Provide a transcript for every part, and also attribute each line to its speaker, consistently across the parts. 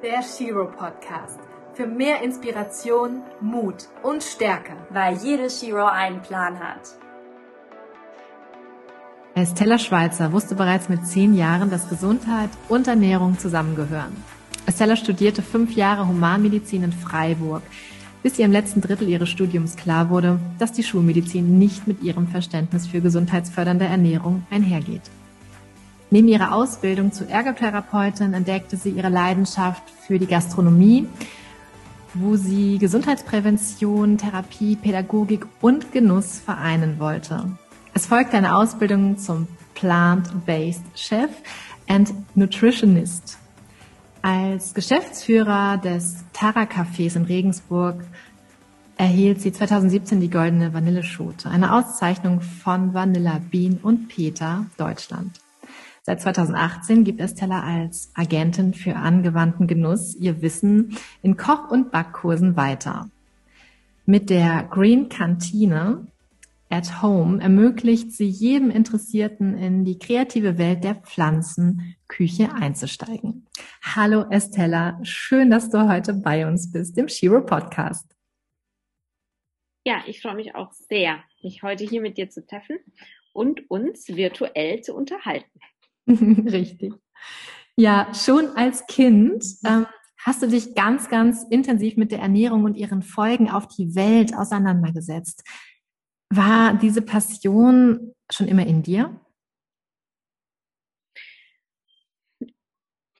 Speaker 1: Der Shiro Podcast. Für mehr Inspiration, Mut und Stärke.
Speaker 2: Weil jede Shiro einen Plan hat.
Speaker 1: Estella Schweizer wusste bereits mit zehn Jahren, dass Gesundheit und Ernährung zusammengehören. Estella studierte fünf Jahre Humanmedizin in Freiburg, bis ihr im letzten Drittel ihres Studiums klar wurde, dass die Schulmedizin nicht mit ihrem Verständnis für gesundheitsfördernde Ernährung einhergeht. Neben ihrer Ausbildung zur Ergotherapeutin entdeckte sie ihre Leidenschaft für die Gastronomie, wo sie Gesundheitsprävention, Therapie, Pädagogik und Genuss vereinen wollte. Es folgte eine Ausbildung zum Plant-Based Chef and Nutritionist. Als Geschäftsführer des Tara Cafés in Regensburg erhielt sie 2017 die Goldene Vanilleschote, eine Auszeichnung von Vanilla Bean und Peter Deutschland. Seit 2018 gibt Estella als Agentin für angewandten Genuss ihr Wissen in Koch- und Backkursen weiter. Mit der Green Kantine at Home ermöglicht sie jedem Interessierten in die kreative Welt der Pflanzenküche einzusteigen. Hallo Estella, schön, dass du heute bei uns bist im Shiro Podcast.
Speaker 2: Ja, ich freue mich auch sehr, mich heute hier mit dir zu treffen und uns virtuell zu unterhalten.
Speaker 1: Richtig. Ja, schon als Kind ähm, hast du dich ganz, ganz intensiv mit der Ernährung und ihren Folgen auf die Welt auseinandergesetzt. War diese Passion schon immer in dir?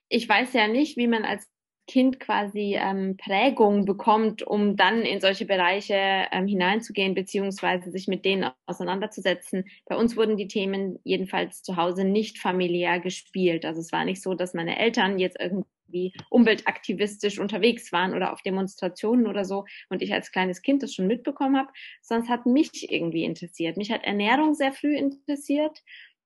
Speaker 2: Ich weiß ja nicht, wie man als Kind quasi ähm, Prägung bekommt, um dann in solche Bereiche ähm, hineinzugehen, beziehungsweise sich mit denen auseinanderzusetzen. Bei uns wurden die Themen jedenfalls zu Hause nicht familiär gespielt. Also es war nicht so, dass meine Eltern jetzt irgendwie umweltaktivistisch unterwegs waren oder auf Demonstrationen oder so und ich als kleines Kind das schon mitbekommen habe, es hat mich irgendwie interessiert. Mich hat Ernährung sehr früh interessiert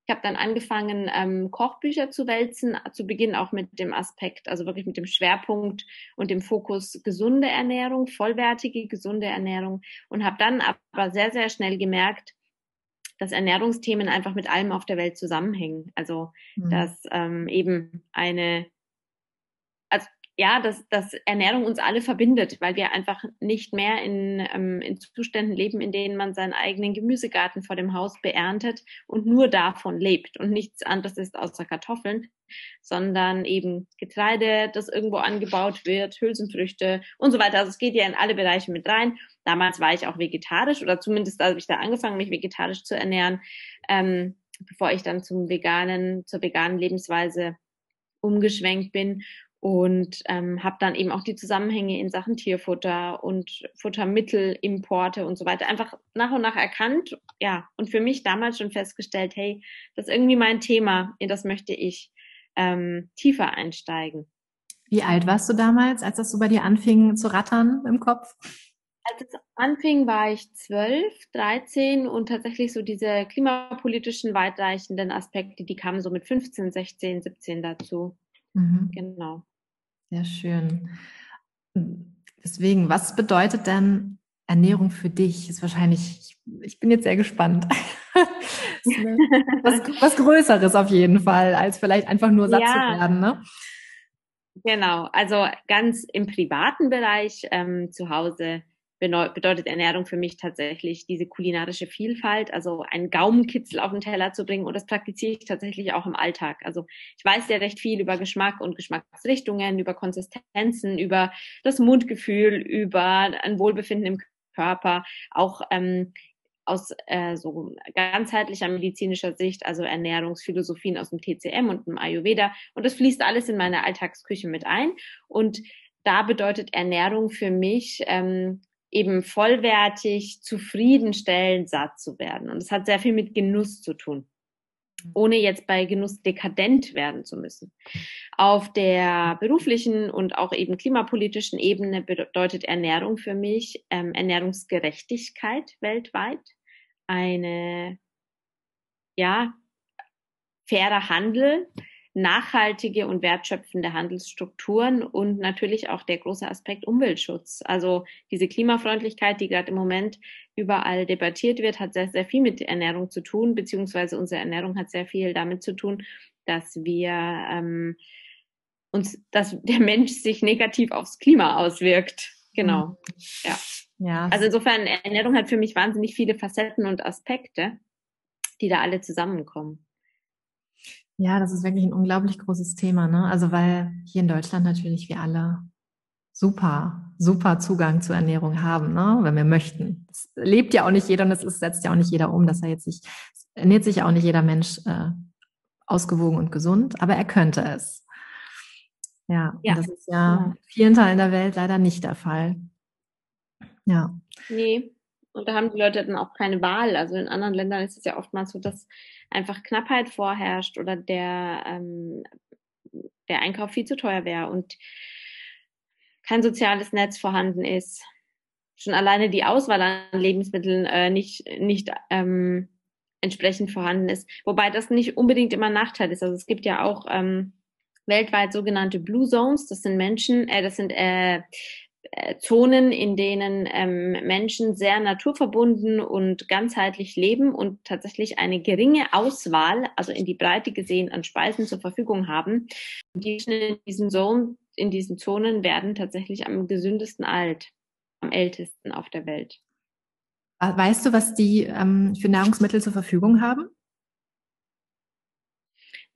Speaker 2: ich habe dann angefangen, ähm, Kochbücher zu wälzen, zu Beginn auch mit dem Aspekt, also wirklich mit dem Schwerpunkt und dem Fokus gesunde Ernährung, vollwertige, gesunde Ernährung und habe dann aber sehr, sehr schnell gemerkt, dass Ernährungsthemen einfach mit allem auf der Welt zusammenhängen. Also mhm. dass ähm, eben eine ja, dass, dass Ernährung uns alle verbindet, weil wir einfach nicht mehr in, ähm, in Zuständen leben, in denen man seinen eigenen Gemüsegarten vor dem Haus beerntet und nur davon lebt und nichts anderes ist außer Kartoffeln, sondern eben Getreide, das irgendwo angebaut wird, Hülsenfrüchte und so weiter. Also es geht ja in alle Bereiche mit rein. Damals war ich auch vegetarisch oder zumindest habe ich da angefangen, mich vegetarisch zu ernähren, ähm, bevor ich dann zum veganen, zur veganen Lebensweise umgeschwenkt bin und ähm, habe dann eben auch die Zusammenhänge in Sachen Tierfutter und Futtermittelimporte und so weiter einfach nach und nach erkannt, ja, und für mich damals schon festgestellt, hey, das ist irgendwie mein Thema, in das möchte ich ähm, tiefer einsteigen.
Speaker 1: Wie alt warst du damals, als das so bei dir anfing zu rattern im Kopf?
Speaker 2: Als es anfing, war ich zwölf, dreizehn und tatsächlich so diese klimapolitischen weitreichenden Aspekte, die kamen so mit 15, 16, 17 dazu. Mhm. Genau.
Speaker 1: Sehr schön. Deswegen, was bedeutet denn Ernährung für dich? Ist wahrscheinlich, ich bin jetzt sehr gespannt. was, was Größeres auf jeden Fall, als vielleicht einfach nur satt ja. zu werden, ne?
Speaker 2: Genau, also ganz im privaten Bereich ähm, zu Hause bedeutet Ernährung für mich tatsächlich diese kulinarische Vielfalt, also einen Gaumenkitzel auf den Teller zu bringen. Und das praktiziere ich tatsächlich auch im Alltag. Also ich weiß ja recht viel über Geschmack und Geschmacksrichtungen, über Konsistenzen, über das Mundgefühl, über ein Wohlbefinden im Körper, auch ähm, aus äh, so ganzheitlicher medizinischer Sicht, also Ernährungsphilosophien aus dem TCM und dem Ayurveda. Und das fließt alles in meine Alltagsküche mit ein. Und da bedeutet Ernährung für mich ähm, eben vollwertig, zufriedenstellend satt zu werden. Und es hat sehr viel mit Genuss zu tun, mhm. ohne jetzt bei Genuss dekadent werden zu müssen. Auf der beruflichen und auch eben klimapolitischen Ebene bedeutet Ernährung für mich ähm, Ernährungsgerechtigkeit weltweit, eine ja fairer Handel, nachhaltige und wertschöpfende Handelsstrukturen und natürlich auch der große Aspekt Umweltschutz. Also diese Klimafreundlichkeit, die gerade im Moment überall debattiert wird, hat sehr, sehr viel mit Ernährung zu tun, beziehungsweise unsere Ernährung hat sehr viel damit zu tun, dass wir ähm, uns, dass der Mensch sich negativ aufs Klima auswirkt. Genau. Mhm. Ja. ja. Also insofern, Ernährung hat für mich wahnsinnig viele Facetten und Aspekte, die da alle zusammenkommen.
Speaker 1: Ja, das ist wirklich ein unglaublich großes Thema, ne? Also weil hier in Deutschland natürlich wir alle super, super Zugang zur Ernährung haben, ne? wenn wir möchten. Es lebt ja auch nicht jeder und es setzt ja auch nicht jeder um, dass er jetzt sich, ernährt sich ja auch nicht jeder Mensch äh, ausgewogen und gesund, aber er könnte es. Ja, ja. das ist ja in vielen Teilen der Welt leider nicht der Fall.
Speaker 2: Ja. Nee, und da haben die Leute dann auch keine Wahl. Also in anderen Ländern ist es ja oftmals so, dass einfach Knappheit vorherrscht oder der, ähm, der Einkauf viel zu teuer wäre und kein soziales Netz vorhanden ist. Schon alleine die Auswahl an Lebensmitteln äh, nicht, nicht ähm, entsprechend vorhanden ist. Wobei das nicht unbedingt immer Nachteil ist. Also es gibt ja auch ähm, weltweit sogenannte Blue Zones. Das sind Menschen, äh, das sind äh, Zonen, in denen ähm, Menschen sehr naturverbunden und ganzheitlich leben und tatsächlich eine geringe Auswahl, also in die Breite gesehen, an Speisen zur Verfügung haben. Die Menschen in diesen Zonen, in diesen Zonen werden tatsächlich am gesündesten alt, am ältesten auf der Welt.
Speaker 1: Weißt du, was die ähm, für Nahrungsmittel zur Verfügung haben?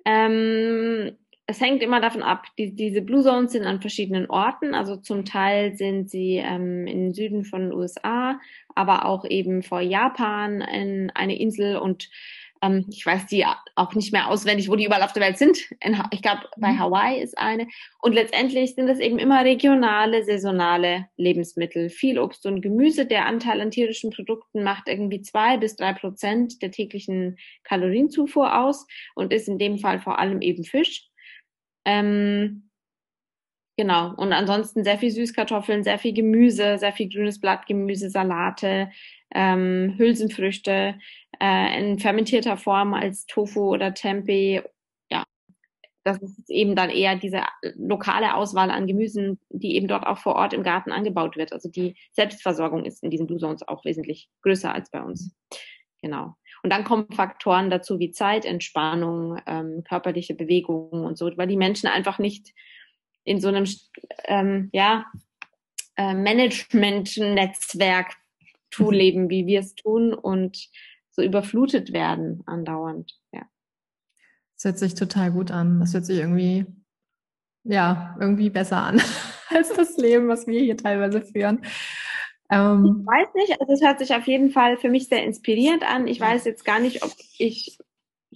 Speaker 2: Ähm, es hängt immer davon ab. Die, diese Blue Zones sind an verschiedenen Orten. Also zum Teil sind sie ähm, im Süden von den USA, aber auch eben vor Japan in eine Insel und ähm, ich weiß die auch nicht mehr auswendig, wo die überall auf der Welt sind. In, ich glaube, bei mhm. Hawaii ist eine. Und letztendlich sind das eben immer regionale, saisonale Lebensmittel. Viel Obst und Gemüse. Der Anteil an tierischen Produkten macht irgendwie zwei bis drei Prozent der täglichen Kalorienzufuhr aus und ist in dem Fall vor allem eben Fisch. Ähm, genau. Und ansonsten sehr viel Süßkartoffeln, sehr viel Gemüse, sehr viel grünes Blattgemüse, Salate, ähm, Hülsenfrüchte äh, in fermentierter Form als Tofu oder Tempeh. Ja, das ist eben dann eher diese lokale Auswahl an Gemüsen, die eben dort auch vor Ort im Garten angebaut wird. Also die Selbstversorgung ist in diesen Blue Zones auch wesentlich größer als bei uns. Genau. Und dann kommen Faktoren dazu wie Zeit, Entspannung, ähm, körperliche Bewegung und so, weil die Menschen einfach nicht in so einem ähm, ja, äh, Management-Netzwerk leben, wie wir es tun und so überflutet werden andauernd. Ja.
Speaker 1: Das hört sich total gut an. Das hört sich irgendwie, ja, irgendwie besser an als das Leben, was wir hier teilweise führen.
Speaker 2: Ähm, ich weiß nicht, also es hört sich auf jeden Fall für mich sehr inspirierend an. Ich weiß jetzt gar nicht, ob ich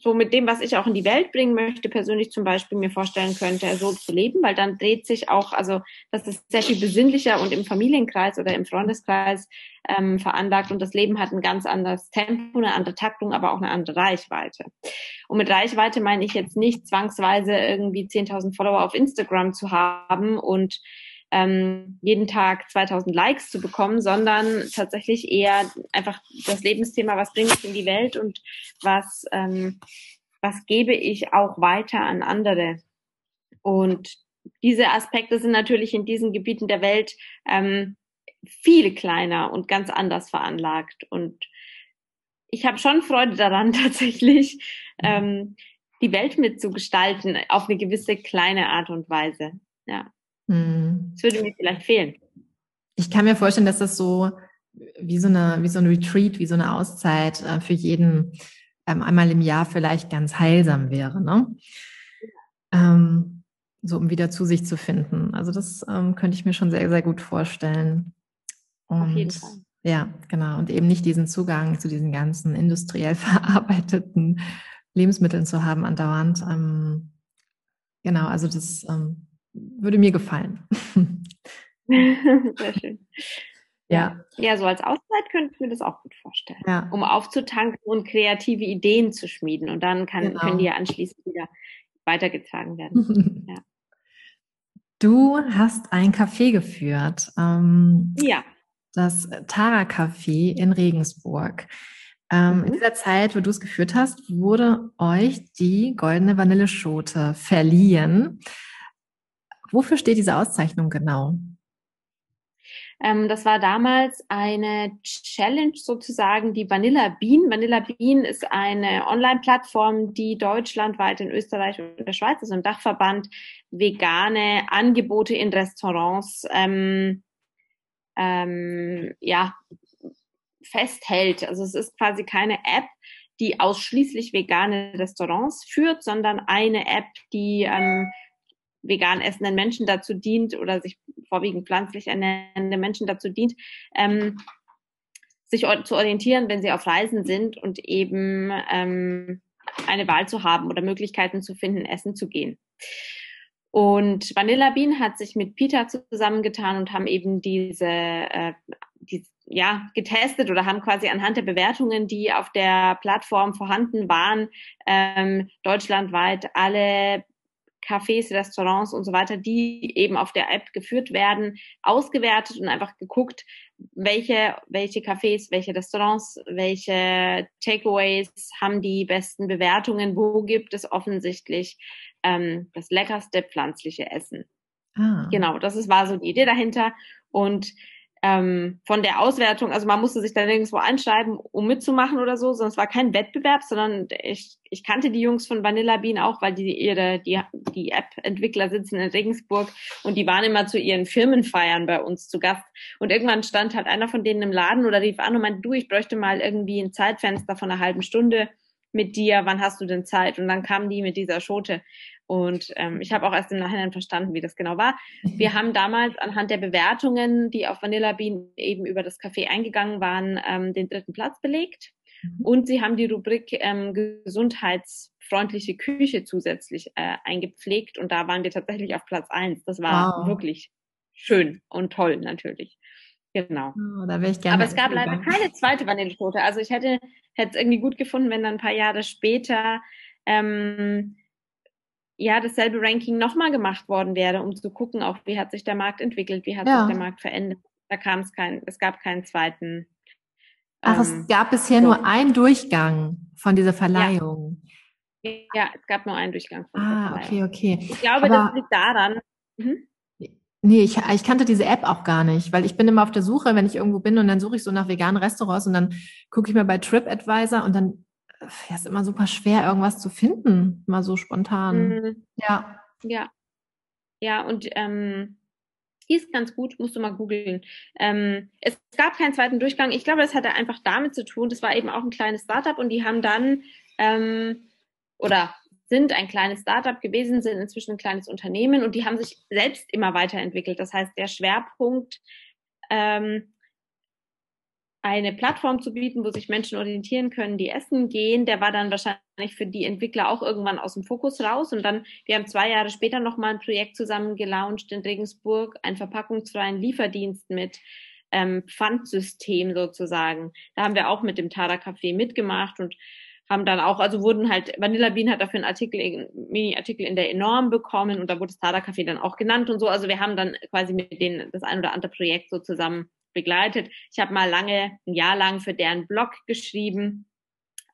Speaker 2: so mit dem, was ich auch in die Welt bringen möchte, persönlich zum Beispiel mir vorstellen könnte, so zu leben, weil dann dreht sich auch, also das ist sehr viel besinnlicher und im Familienkreis oder im Freundeskreis ähm, veranlagt und das Leben hat ein ganz anderes Tempo, eine andere Taktung, aber auch eine andere Reichweite. Und mit Reichweite meine ich jetzt nicht zwangsweise irgendwie 10.000 Follower auf Instagram zu haben und ähm, jeden Tag 2000 Likes zu bekommen, sondern tatsächlich eher einfach das Lebensthema, was bringe ich in die Welt und was, ähm, was gebe ich auch weiter an andere. Und diese Aspekte sind natürlich in diesen Gebieten der Welt ähm, viel kleiner und ganz anders veranlagt. Und ich habe schon Freude daran, tatsächlich ähm, die Welt mitzugestalten auf eine gewisse kleine Art und Weise. Ja. Hm. Das würde mir vielleicht fehlen.
Speaker 1: Ich kann mir vorstellen, dass das so wie so eine, wie so ein Retreat, wie so eine Auszeit äh, für jeden ähm, einmal im Jahr vielleicht ganz heilsam wäre, ne? Ähm, so um wieder zu sich zu finden. Also das ähm, könnte ich mir schon sehr, sehr gut vorstellen. Und, Auf jeden Fall. Ja, genau. Und eben nicht diesen Zugang zu diesen ganzen industriell verarbeiteten Lebensmitteln zu haben andauernd. Ähm, genau, also das ähm, würde mir gefallen.
Speaker 2: Sehr schön. Ja. Ja, so als Auszeit könnte ich mir das auch gut vorstellen. Ja. Um aufzutanken und kreative Ideen zu schmieden. Und dann kann, genau. können die ja anschließend wieder weitergetragen werden. ja.
Speaker 1: Du hast ein Café geführt. Ähm,
Speaker 2: ja.
Speaker 1: Das Tara Café in Regensburg. Ähm, mhm. In dieser Zeit, wo du es geführt hast, wurde euch die goldene Vanilleschote verliehen. Wofür steht diese Auszeichnung genau?
Speaker 2: Ähm, das war damals eine Challenge sozusagen, die Vanilla Bean. Vanilla Bean ist eine Online-Plattform, die deutschlandweit in Österreich und der Schweiz, also im Dachverband, vegane Angebote in Restaurants ähm, ähm, ja, festhält. Also es ist quasi keine App, die ausschließlich vegane Restaurants führt, sondern eine App, die ähm, vegan essenden Menschen dazu dient oder sich vorwiegend pflanzlich ernährende Menschen dazu dient, ähm, sich zu orientieren, wenn sie auf Reisen sind und eben ähm, eine Wahl zu haben oder Möglichkeiten zu finden, essen zu gehen. Und Vanilla Bean hat sich mit Peter zusammengetan und haben eben diese, äh, die, ja, getestet oder haben quasi anhand der Bewertungen, die auf der Plattform vorhanden waren, ähm, deutschlandweit alle Cafés, Restaurants und so weiter, die eben auf der App geführt werden, ausgewertet und einfach geguckt, welche, welche Cafés, welche Restaurants, welche Takeaways haben die besten Bewertungen, wo gibt es offensichtlich ähm, das leckerste pflanzliche Essen. Ah. Genau, das ist, war so die Idee dahinter. Und ähm, von der Auswertung, also man musste sich da nirgendwo einschreiben, um mitzumachen oder so, sondern es war kein Wettbewerb, sondern ich, ich kannte die Jungs von Vanilla Bean auch, weil die ihre, die, die App-Entwickler sitzen in Regensburg und die waren immer zu ihren Firmenfeiern bei uns zu Gast. Und irgendwann stand halt einer von denen im Laden oder rief an und meinte, du, ich bräuchte mal irgendwie ein Zeitfenster von einer halben Stunde mit dir, wann hast du denn Zeit? Und dann kamen die mit dieser Schote. Und ähm, ich habe auch erst im Nachhinein verstanden, wie das genau war. Wir haben damals anhand der Bewertungen, die auf Vanilla Bean eben über das Café eingegangen waren, ähm, den dritten Platz belegt. Mhm. Und sie haben die Rubrik ähm, gesundheitsfreundliche Küche zusätzlich äh, eingepflegt. Und da waren wir tatsächlich auf Platz eins. Das war wow. wirklich schön und toll natürlich. Genau.
Speaker 1: Oh, da wäre ich gerne.
Speaker 2: Aber es gab leider keine zweite Vanilleschote. Also ich hätte hätte es irgendwie gut gefunden, wenn dann ein paar Jahre später ähm, ja dasselbe Ranking nochmal gemacht worden wäre, um zu gucken, auch wie hat sich der Markt entwickelt, wie hat ja. sich der Markt verändert. Da kam es kein, es gab keinen zweiten.
Speaker 1: Ach, ähm, es gab bisher so. nur einen Durchgang von dieser Verleihung.
Speaker 2: Ja, ja es gab nur einen Durchgang
Speaker 1: von Ah, okay, okay.
Speaker 2: Ich glaube, Aber, das liegt daran. Mhm.
Speaker 1: Nee, ich, ich kannte diese App auch gar nicht, weil ich bin immer auf der Suche, wenn ich irgendwo bin und dann suche ich so nach veganen Restaurants und dann gucke ich mir bei TripAdvisor und dann ja, ist immer super schwer, irgendwas zu finden, mal so spontan. Mhm. Ja.
Speaker 2: Ja. Ja, und ähm, die ist ganz gut, musst du mal googeln. Ähm, es gab keinen zweiten Durchgang. Ich glaube, das hatte einfach damit zu tun, das war eben auch ein kleines Startup und die haben dann ähm, oder sind ein kleines Startup gewesen, sind inzwischen ein kleines Unternehmen und die haben sich selbst immer weiterentwickelt. Das heißt, der Schwerpunkt, ähm, eine Plattform zu bieten, wo sich Menschen orientieren können, die essen gehen, der war dann wahrscheinlich für die Entwickler auch irgendwann aus dem Fokus raus. Und dann, wir haben zwei Jahre später nochmal ein Projekt zusammen gelauncht in Regensburg, einen verpackungsfreien Lieferdienst mit ähm, Pfandsystem sozusagen. Da haben wir auch mit dem Tada Café mitgemacht und haben dann auch, also wurden halt, Vanilla Bean hat dafür einen Artikel, Mini-Artikel in der Enorm bekommen und da wurde Stada Café dann auch genannt und so. Also wir haben dann quasi mit denen das ein oder andere Projekt so zusammen begleitet. Ich habe mal lange, ein Jahr lang für deren Blog geschrieben.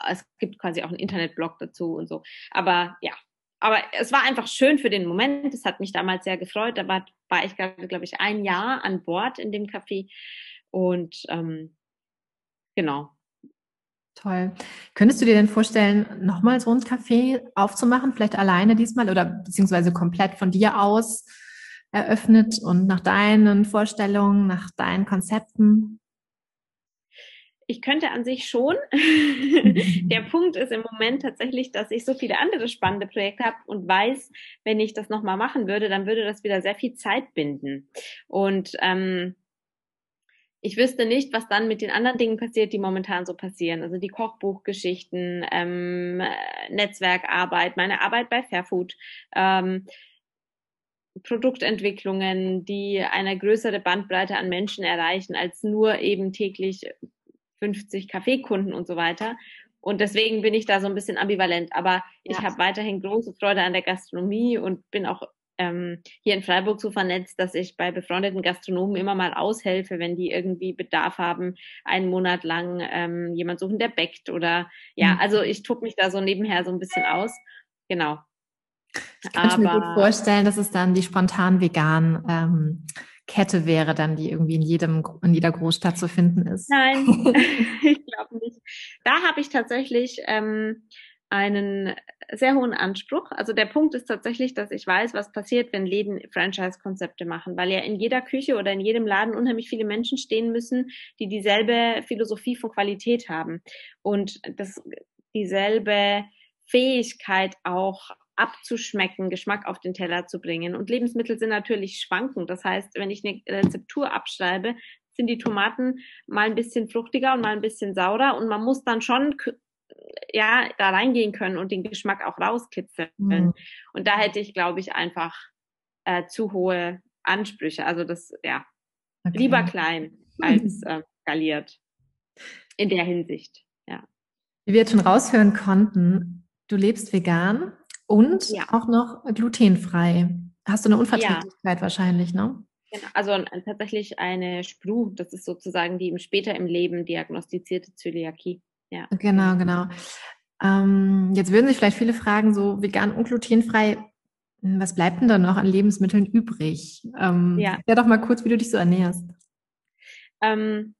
Speaker 2: Es gibt quasi auch einen Internetblog dazu und so. Aber ja, aber es war einfach schön für den Moment. Es hat mich damals sehr gefreut. Da war, war ich gerade, glaube ich, ein Jahr an Bord in dem Café. Und ähm, genau,
Speaker 1: Toll. Könntest du dir denn vorstellen, nochmal so ein Café aufzumachen, vielleicht alleine diesmal oder beziehungsweise komplett von dir aus eröffnet und nach deinen Vorstellungen, nach deinen Konzepten?
Speaker 2: Ich könnte an sich schon. Der Punkt ist im Moment tatsächlich, dass ich so viele andere spannende Projekte habe und weiß, wenn ich das nochmal machen würde, dann würde das wieder sehr viel Zeit binden. Und ähm, ich wüsste nicht, was dann mit den anderen Dingen passiert, die momentan so passieren. Also die Kochbuchgeschichten, ähm, Netzwerkarbeit, meine Arbeit bei Fairfood, ähm, Produktentwicklungen, die eine größere Bandbreite an Menschen erreichen als nur eben täglich 50 Kaffeekunden und so weiter. Und deswegen bin ich da so ein bisschen ambivalent. Aber ich habe weiterhin große Freude an der Gastronomie und bin auch ähm, hier in Freiburg so vernetzt, dass ich bei befreundeten Gastronomen immer mal aushelfe, wenn die irgendwie Bedarf haben, einen Monat lang ähm, jemand suchen, der bäckt oder ja, mhm. also ich tob mich da so nebenher so ein bisschen aus. Genau.
Speaker 1: Ich kann mir gut vorstellen, dass es dann die spontan veganen ähm, Kette wäre dann, die irgendwie in jedem, in jeder Großstadt zu finden ist.
Speaker 2: Nein, ich glaube nicht. Da habe ich tatsächlich ähm, einen sehr hohen Anspruch. Also der Punkt ist tatsächlich, dass ich weiß, was passiert, wenn Läden Franchise-Konzepte machen, weil ja in jeder Küche oder in jedem Laden unheimlich viele Menschen stehen müssen, die dieselbe Philosophie von Qualität haben und das dieselbe Fähigkeit auch abzuschmecken, Geschmack auf den Teller zu bringen. Und Lebensmittel sind natürlich schwankend. Das heißt, wenn ich eine Rezeptur abschreibe, sind die Tomaten mal ein bisschen fruchtiger und mal ein bisschen saurer und man muss dann schon ja da reingehen können und den Geschmack auch rauskitzeln. Mhm. Und da hätte ich, glaube ich, einfach äh, zu hohe Ansprüche. Also das, ja, okay. lieber klein als äh, skaliert in der Hinsicht. Ja.
Speaker 1: Wie wir jetzt schon raushören konnten, du lebst vegan und ja. auch noch glutenfrei. Hast du eine Unverträglichkeit ja. wahrscheinlich, ne?
Speaker 2: Genau, also tatsächlich eine Spru, das ist sozusagen die später im Leben diagnostizierte Zöliakie. Ja.
Speaker 1: Genau, genau. Ähm, jetzt würden sich vielleicht viele fragen, so vegan und glutenfrei, hm, was bleibt denn da noch an Lebensmitteln übrig? Ähm, ja. ja, doch mal kurz, wie du dich so ernährst.
Speaker 2: Ähm,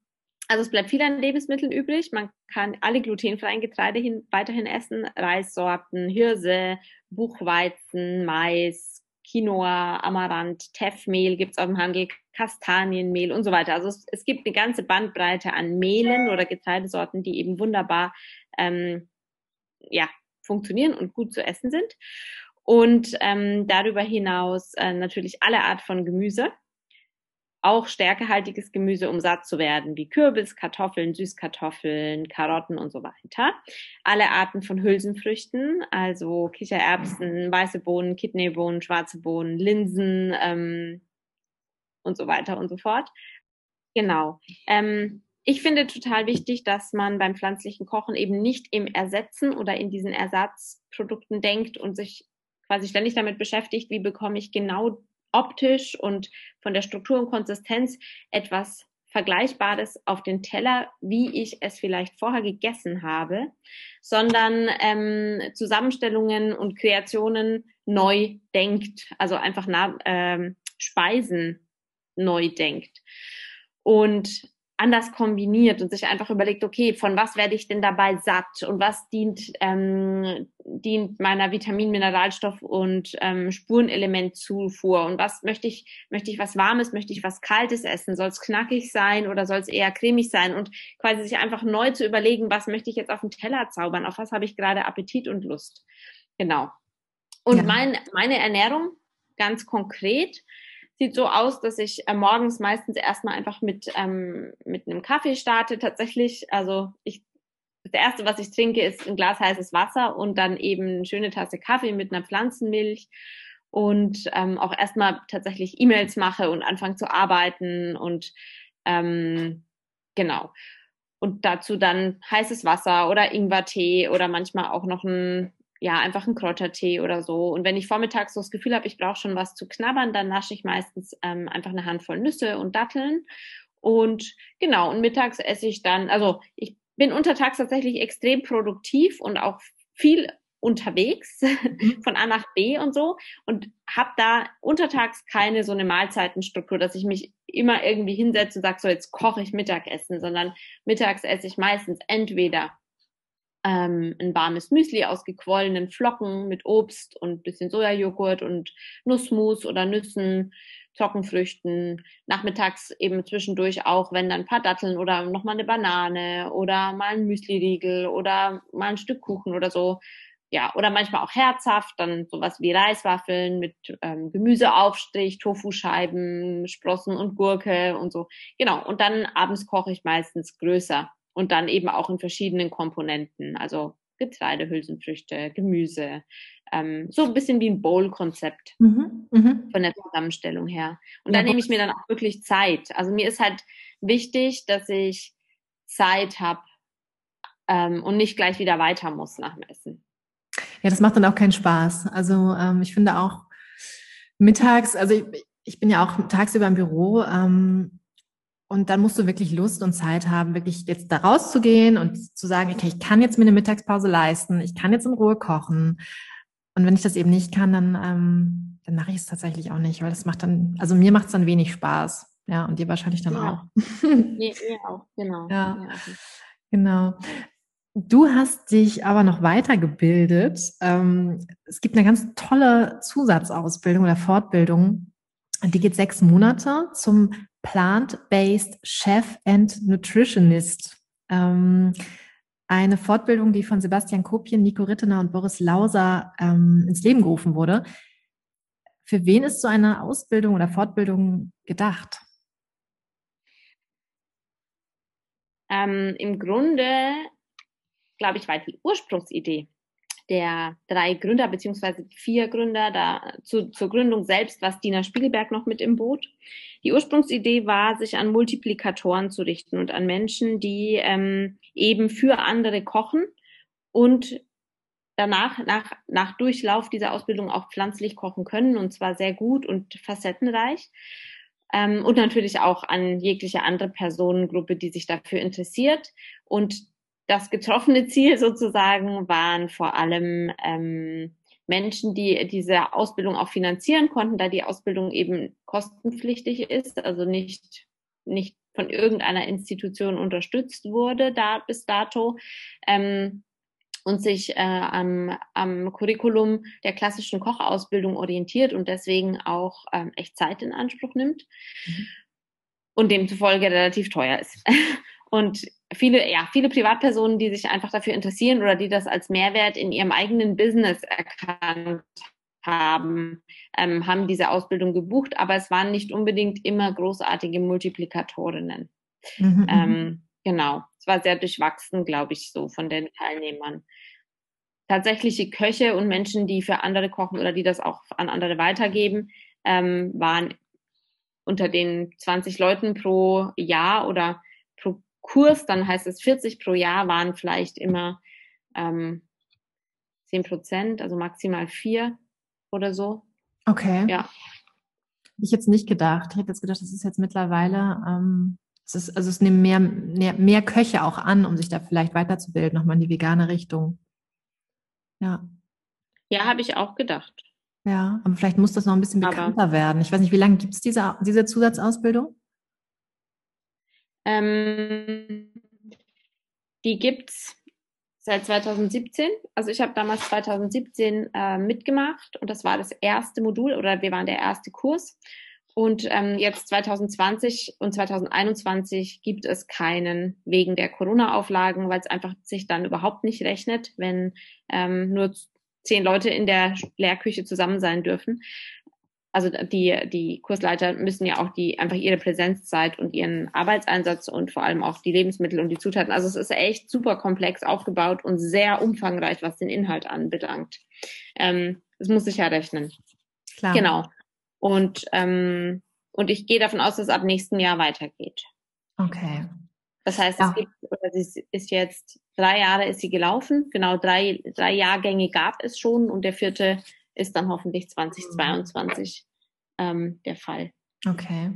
Speaker 2: also es bleibt viel an Lebensmitteln übrig. Man kann alle glutenfreien Getreide hin, weiterhin essen. Reissorten, Hirse, Buchweizen, Mais, Quinoa, Amaranth, Teffmehl gibt's auf dem Handel, Kastanienmehl und so weiter. Also es, es, gibt eine ganze Bandbreite an Mehlen oder Getreidesorten, die eben wunderbar ähm, ja, funktionieren und gut zu essen sind. Und ähm, darüber hinaus äh, natürlich alle Art von Gemüse auch stärkehaltiges Gemüse, um satt zu werden, wie Kürbis, Kartoffeln, Süßkartoffeln, Karotten und so weiter. Alle Arten von Hülsenfrüchten, also Kichererbsen, weiße Bohnen, Kidneybohnen, schwarze Bohnen, Linsen ähm, und so weiter und so fort. Genau. Ähm, ich finde total wichtig, dass man beim pflanzlichen Kochen eben nicht im Ersetzen oder in diesen Ersatzprodukten denkt und sich quasi ständig damit beschäftigt, wie bekomme ich genau optisch und von der Struktur und Konsistenz etwas Vergleichbares auf den Teller, wie ich es vielleicht vorher gegessen habe, sondern ähm, Zusammenstellungen und Kreationen neu denkt, also einfach ähm, Speisen neu denkt. Und anders kombiniert und sich einfach überlegt, okay, von was werde ich denn dabei satt und was dient, ähm, dient meiner Vitamin-, Mineralstoff- und ähm, Spurenelementzufuhr und was möchte ich, möchte ich was Warmes, möchte ich was Kaltes essen, soll es knackig sein oder soll es eher cremig sein und quasi sich einfach neu zu überlegen, was möchte ich jetzt auf den Teller zaubern, auf was habe ich gerade Appetit und Lust. Genau. Und ja. mein, meine Ernährung ganz konkret sieht so aus, dass ich äh, morgens meistens erstmal einfach mit, ähm, mit einem Kaffee starte. Tatsächlich, also ich, das erste, was ich trinke, ist ein Glas heißes Wasser und dann eben eine schöne Tasse Kaffee mit einer Pflanzenmilch und ähm, auch erstmal tatsächlich E-Mails mache und anfange zu arbeiten und ähm, genau. Und dazu dann heißes Wasser oder Ingwertee oder manchmal auch noch ein ja, einfach einen Kräutertee oder so. Und wenn ich vormittags so das Gefühl habe, ich brauche schon was zu knabbern, dann nasche ich meistens ähm, einfach eine Handvoll Nüsse und Datteln. Und genau, und mittags esse ich dann, also ich bin untertags tatsächlich extrem produktiv und auch viel unterwegs mhm. von A nach B und so und habe da untertags keine so eine Mahlzeitenstruktur, dass ich mich immer irgendwie hinsetze und sage, so jetzt koche ich Mittagessen, sondern mittags esse ich meistens entweder ähm, ein warmes Müsli aus gequollenen Flocken mit Obst und bisschen Sojajoghurt und Nussmus oder Nüssen, Trockenfrüchten. Nachmittags eben zwischendurch auch, wenn dann ein paar Datteln oder nochmal eine Banane oder mal ein Müsli-Riegel oder mal ein Stück Kuchen oder so. Ja, oder manchmal auch herzhaft, dann sowas wie Reiswaffeln mit ähm, Gemüseaufstrich, Tofuscheiben, Sprossen und Gurke und so. Genau. Und dann abends koche ich meistens größer und dann eben auch in verschiedenen Komponenten, also Getreide, Hülsenfrüchte, Gemüse, ähm, so ein bisschen wie ein Bowl-Konzept mhm, mh. von der Zusammenstellung her. Und ja, da nehme ich mir dann auch wirklich Zeit. Also mir ist halt wichtig, dass ich Zeit habe ähm, und nicht gleich wieder weiter muss nach dem Essen.
Speaker 1: Ja, das macht dann auch keinen Spaß. Also ähm, ich finde auch mittags, also ich, ich bin ja auch tagsüber im Büro, ähm, und dann musst du wirklich Lust und Zeit haben, wirklich jetzt da rauszugehen und zu sagen, okay, ich kann jetzt mir eine Mittagspause leisten, ich kann jetzt in Ruhe kochen. Und wenn ich das eben nicht kann, dann ähm, dann mache ich es tatsächlich auch nicht, weil das macht dann, also mir macht es dann wenig Spaß. Ja, und dir wahrscheinlich dann ja. auch.
Speaker 2: mir, mir auch, genau.
Speaker 1: Ja, ja. genau. Du hast dich aber noch weitergebildet. Ähm, es gibt eine ganz tolle Zusatzausbildung oder Fortbildung. Die geht sechs Monate zum Plant-Based Chef and Nutritionist. Ähm, eine Fortbildung, die von Sebastian Kopien, Nico Rittener und Boris Lauser ähm, ins Leben gerufen wurde. Für wen ist so eine Ausbildung oder Fortbildung gedacht?
Speaker 2: Ähm, Im Grunde, glaube ich, war die Ursprungsidee der drei Gründer beziehungsweise vier Gründer da zu, zur Gründung selbst war Dina Spiegelberg noch mit im Boot. Die Ursprungsidee war, sich an Multiplikatoren zu richten und an Menschen, die ähm, eben für andere kochen und danach, nach, nach Durchlauf dieser Ausbildung auch pflanzlich kochen können und zwar sehr gut und facettenreich. Ähm, und natürlich auch an jegliche andere Personengruppe, die sich dafür interessiert. Und das getroffene Ziel sozusagen waren vor allem ähm, Menschen, die diese Ausbildung auch finanzieren konnten, da die Ausbildung eben kostenpflichtig ist, also nicht, nicht von irgendeiner Institution unterstützt wurde da bis dato. Ähm, und sich äh, am, am Curriculum der klassischen Kochausbildung orientiert und deswegen auch ähm, echt Zeit in Anspruch nimmt mhm. und demzufolge relativ teuer ist. Und viele, ja, viele Privatpersonen, die sich einfach dafür interessieren oder die das als Mehrwert in ihrem eigenen Business erkannt haben, ähm, haben diese Ausbildung gebucht, aber es waren nicht unbedingt immer großartige Multiplikatorinnen. Mhm. mhm. Ähm, genau, es war sehr durchwachsen, glaube ich, so von den Teilnehmern tatsächliche Köche und Menschen, die für andere kochen oder die das auch an andere weitergeben, ähm, waren unter den 20 Leuten pro Jahr oder pro Kurs, dann heißt es 40 pro Jahr, waren vielleicht immer ähm, 10 Prozent, also maximal vier oder so.
Speaker 1: Okay.
Speaker 2: Ja.
Speaker 1: Hätte ich jetzt nicht gedacht. Ich hätte jetzt gedacht, das ist jetzt mittlerweile, ähm, es ist, also es nehmen mehr, mehr, mehr Köche auch an, um sich da vielleicht weiterzubilden, nochmal in die vegane Richtung. Ja.
Speaker 2: Ja, habe ich auch gedacht.
Speaker 1: Ja, aber vielleicht muss das noch ein bisschen bekannter aber, werden. Ich weiß nicht, wie lange gibt es diese, diese Zusatzausbildung?
Speaker 2: Ähm, die gibt es seit 2017. Also ich habe damals 2017 äh, mitgemacht und das war das erste Modul oder wir waren der erste Kurs. Und ähm, jetzt 2020 und 2021 gibt es keinen wegen der Corona-Auflagen, weil es einfach sich dann überhaupt nicht rechnet, wenn ähm, nur zehn Leute in der Lehrküche zusammen sein dürfen. Also die, die Kursleiter müssen ja auch die einfach ihre Präsenzzeit und ihren Arbeitseinsatz und vor allem auch die Lebensmittel und die Zutaten. Also es ist echt super komplex aufgebaut und sehr umfangreich, was den Inhalt anbelangt. Ähm, es muss sich ja rechnen. Klar. Genau. Und, ähm, und ich gehe davon aus, dass es ab nächsten Jahr weitergeht.
Speaker 1: Okay.
Speaker 2: Das heißt, ja. es gibt, oder sie ist jetzt drei Jahre ist sie gelaufen. Genau drei, drei Jahrgänge gab es schon und der vierte ist dann hoffentlich 2022 ähm, der Fall.
Speaker 1: Okay.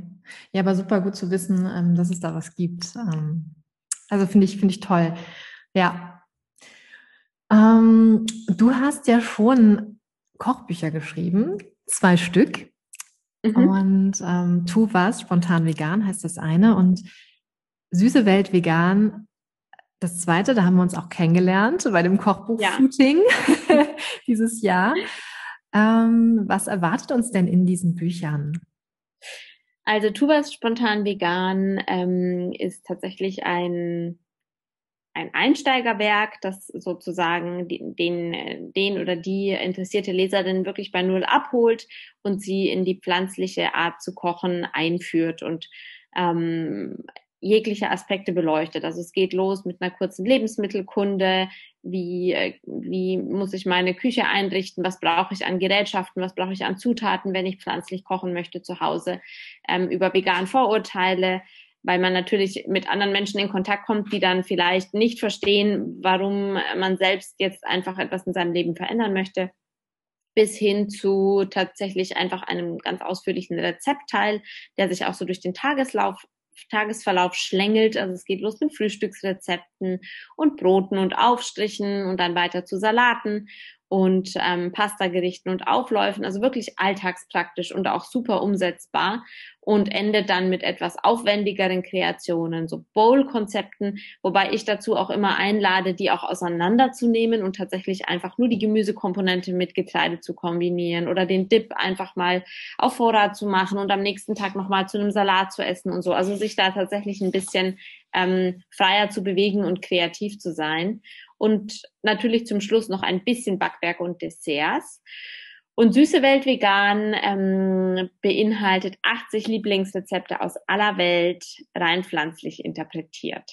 Speaker 1: Ja, aber super gut zu wissen, ähm, dass es da was gibt. Ähm, also finde ich, finde ich toll. Ja. Ähm, du hast ja schon Kochbücher geschrieben, zwei Stück. Mhm. Und ähm, Tu was, spontan vegan heißt das eine. Und Süße Welt vegan, das zweite, da haben wir uns auch kennengelernt bei dem Kochbuch-Shooting ja. dieses Jahr. Ähm, was erwartet uns denn in diesen Büchern?
Speaker 2: Also Tu was spontan vegan ähm, ist tatsächlich ein ein Einsteigerwerk, das sozusagen den, den oder die interessierte Leserin wirklich bei Null abholt und sie in die pflanzliche Art zu kochen einführt und ähm, jegliche Aspekte beleuchtet. Also es geht los mit einer kurzen Lebensmittelkunde, wie, wie muss ich meine Küche einrichten, was brauche ich an Gerätschaften, was brauche ich an Zutaten, wenn ich pflanzlich kochen möchte zu Hause, ähm, über vegan Vorurteile, weil man natürlich mit anderen Menschen in Kontakt kommt, die dann vielleicht nicht verstehen, warum man selbst jetzt einfach etwas in seinem Leben verändern möchte, bis hin zu tatsächlich einfach einem ganz ausführlichen Rezeptteil, der sich auch so durch den Tageslauf Tagesverlauf schlängelt. Also es geht los mit Frühstücksrezepten und Broten und Aufstrichen und dann weiter zu Salaten und ähm, Pastagerichten und Aufläufen, also wirklich alltagspraktisch und auch super umsetzbar und endet dann mit etwas aufwendigeren Kreationen, so Bowl-Konzepten, wobei ich dazu auch immer einlade, die auch auseinanderzunehmen und tatsächlich einfach nur die Gemüsekomponente mit Getreide zu kombinieren oder den Dip einfach mal auf Vorrat zu machen und am nächsten Tag nochmal zu einem Salat zu essen und so. Also sich da tatsächlich ein bisschen ähm, freier zu bewegen und kreativ zu sein und natürlich zum Schluss noch ein bisschen Backwerk und Desserts. Und Süße Welt Vegan ähm, beinhaltet 80 Lieblingsrezepte aus aller Welt, rein pflanzlich interpretiert.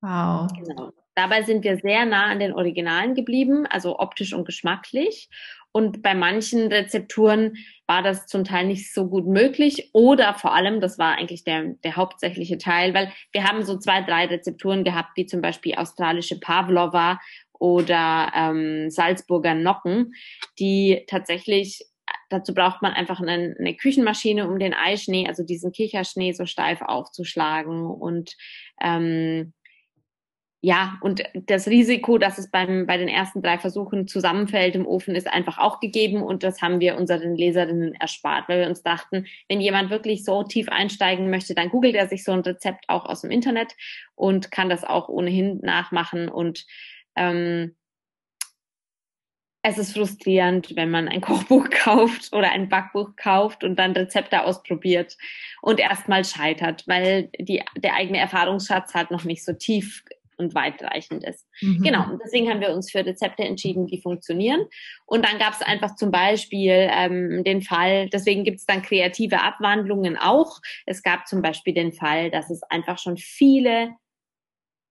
Speaker 1: Wow.
Speaker 2: Genau. Dabei sind wir sehr nah an den Originalen geblieben, also optisch und geschmacklich. Und bei manchen Rezepturen war das zum Teil nicht so gut möglich. Oder vor allem, das war eigentlich der, der hauptsächliche Teil, weil wir haben so zwei, drei Rezepturen gehabt, wie zum Beispiel australische Pavlova oder ähm, Salzburger Nocken, die tatsächlich dazu braucht man einfach eine, eine, Küchenmaschine, um den Eischnee, also diesen Kicherschnee so steif aufzuschlagen und ähm, ja, und das Risiko, dass es beim, bei den ersten drei Versuchen zusammenfällt im Ofen, ist einfach auch gegeben und das haben wir unseren Leserinnen erspart, weil wir uns dachten, wenn jemand wirklich so tief einsteigen möchte, dann googelt er sich so ein Rezept auch aus dem Internet und kann das auch ohnehin nachmachen und ähm, es ist frustrierend, wenn man ein Kochbuch kauft oder ein Backbuch kauft und dann Rezepte ausprobiert und erstmal scheitert, weil die, der eigene Erfahrungsschatz halt noch nicht so tief und weitreichend ist. Mhm. Genau, und deswegen haben wir uns für Rezepte entschieden, die funktionieren. Und dann gab es einfach zum Beispiel ähm, den Fall, deswegen gibt es dann kreative Abwandlungen auch. Es gab zum Beispiel den Fall, dass es einfach schon viele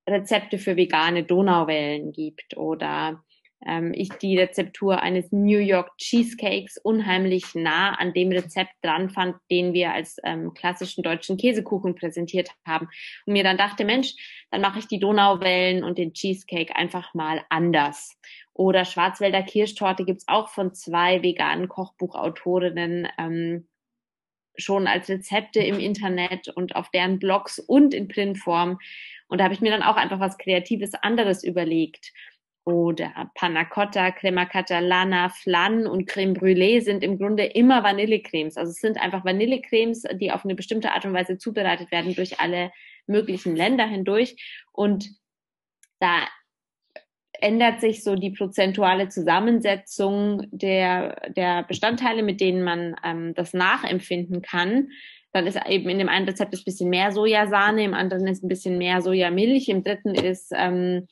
Speaker 2: Rezepte für vegane Donauwellen gibt oder ähm, ich die Rezeptur eines New York Cheesecakes unheimlich nah an dem Rezept dran fand, den wir als ähm, klassischen deutschen Käsekuchen präsentiert haben. Und mir dann dachte, Mensch, dann mache ich die Donauwellen und den Cheesecake einfach mal anders. Oder Schwarzwälder Kirschtorte gibt's auch von zwei veganen Kochbuchautorinnen. Ähm, schon als Rezepte im Internet und auf deren Blogs und in Printform. Und da habe ich mir dann auch einfach was Kreatives anderes überlegt oder Panna Cotta, Crema Catalana, Flan und Creme Brûlée sind im Grunde immer Vanillecremes. Also es sind einfach Vanillecremes, die auf eine bestimmte Art und Weise zubereitet werden durch alle möglichen Länder hindurch. Und da ändert sich so die prozentuale Zusammensetzung der, der Bestandteile, mit denen man ähm, das nachempfinden kann. Dann ist eben in dem einen Rezept ist ein bisschen mehr Sojasahne, im anderen ist ein bisschen mehr Sojamilch, im dritten ist ähm,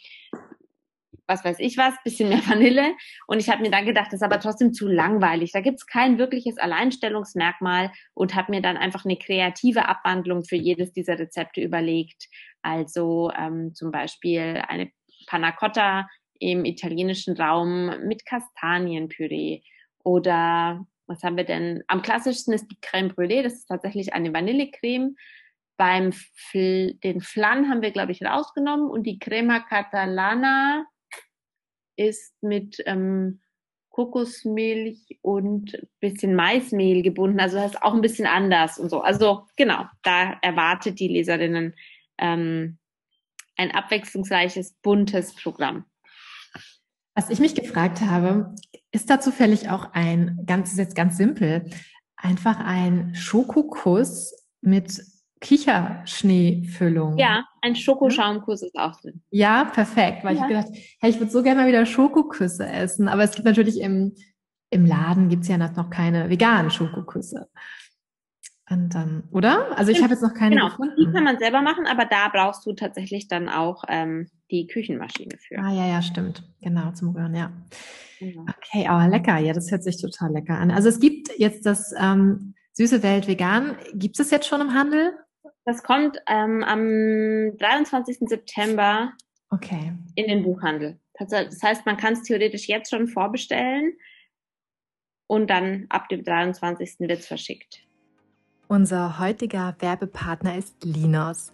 Speaker 2: was weiß ich was, bisschen mehr Vanille. Und ich habe mir dann gedacht, das ist aber trotzdem zu langweilig. Da gibt's kein wirkliches Alleinstellungsmerkmal und habe mir dann einfach eine kreative Abwandlung für jedes dieser Rezepte überlegt. Also ähm, zum Beispiel eine Panna Cotta im italienischen Raum mit Kastanienpüree oder was haben wir denn? Am klassischsten ist die Crème Brûlée. Das ist tatsächlich eine Vanillecreme. Beim Fl den Flan haben wir, glaube ich, rausgenommen und die Crema Catalana ist mit ähm, Kokosmilch und bisschen Maismehl gebunden. Also das ist auch ein bisschen anders und so. Also genau, da erwartet die Leserinnen ähm, ein abwechslungsreiches, buntes Programm.
Speaker 1: Was ich mich gefragt habe, ist da zufällig auch ein, ganz, ist jetzt ganz simpel, einfach ein Schokokuss mit Kicherschneefüllung.
Speaker 2: Ja, ein Schokoschaumkuss ist auch drin.
Speaker 1: Ja, perfekt, weil ja. ich gedacht, hey, ich würde so gerne mal wieder Schokoküsse essen, aber es gibt natürlich im, im Laden gibt's ja noch keine veganen Schokoküsse. Und dann, oder? Also ich habe jetzt noch keine
Speaker 2: genau. gefunden. Die kann man selber machen, aber da brauchst du tatsächlich dann auch ähm, die Küchenmaschine für.
Speaker 1: Ah ja, ja, stimmt. Genau, zum Rühren, ja. Genau. Okay, aber lecker. Ja, das hört sich total lecker an. Also es gibt jetzt das ähm, Süße Welt vegan. Gibt es jetzt schon im Handel?
Speaker 2: Das kommt ähm, am 23. September
Speaker 1: okay.
Speaker 2: in den Buchhandel. Das heißt, man kann es theoretisch jetzt schon vorbestellen und dann ab dem 23. wird es verschickt.
Speaker 1: Unser heutiger Werbepartner ist Linos.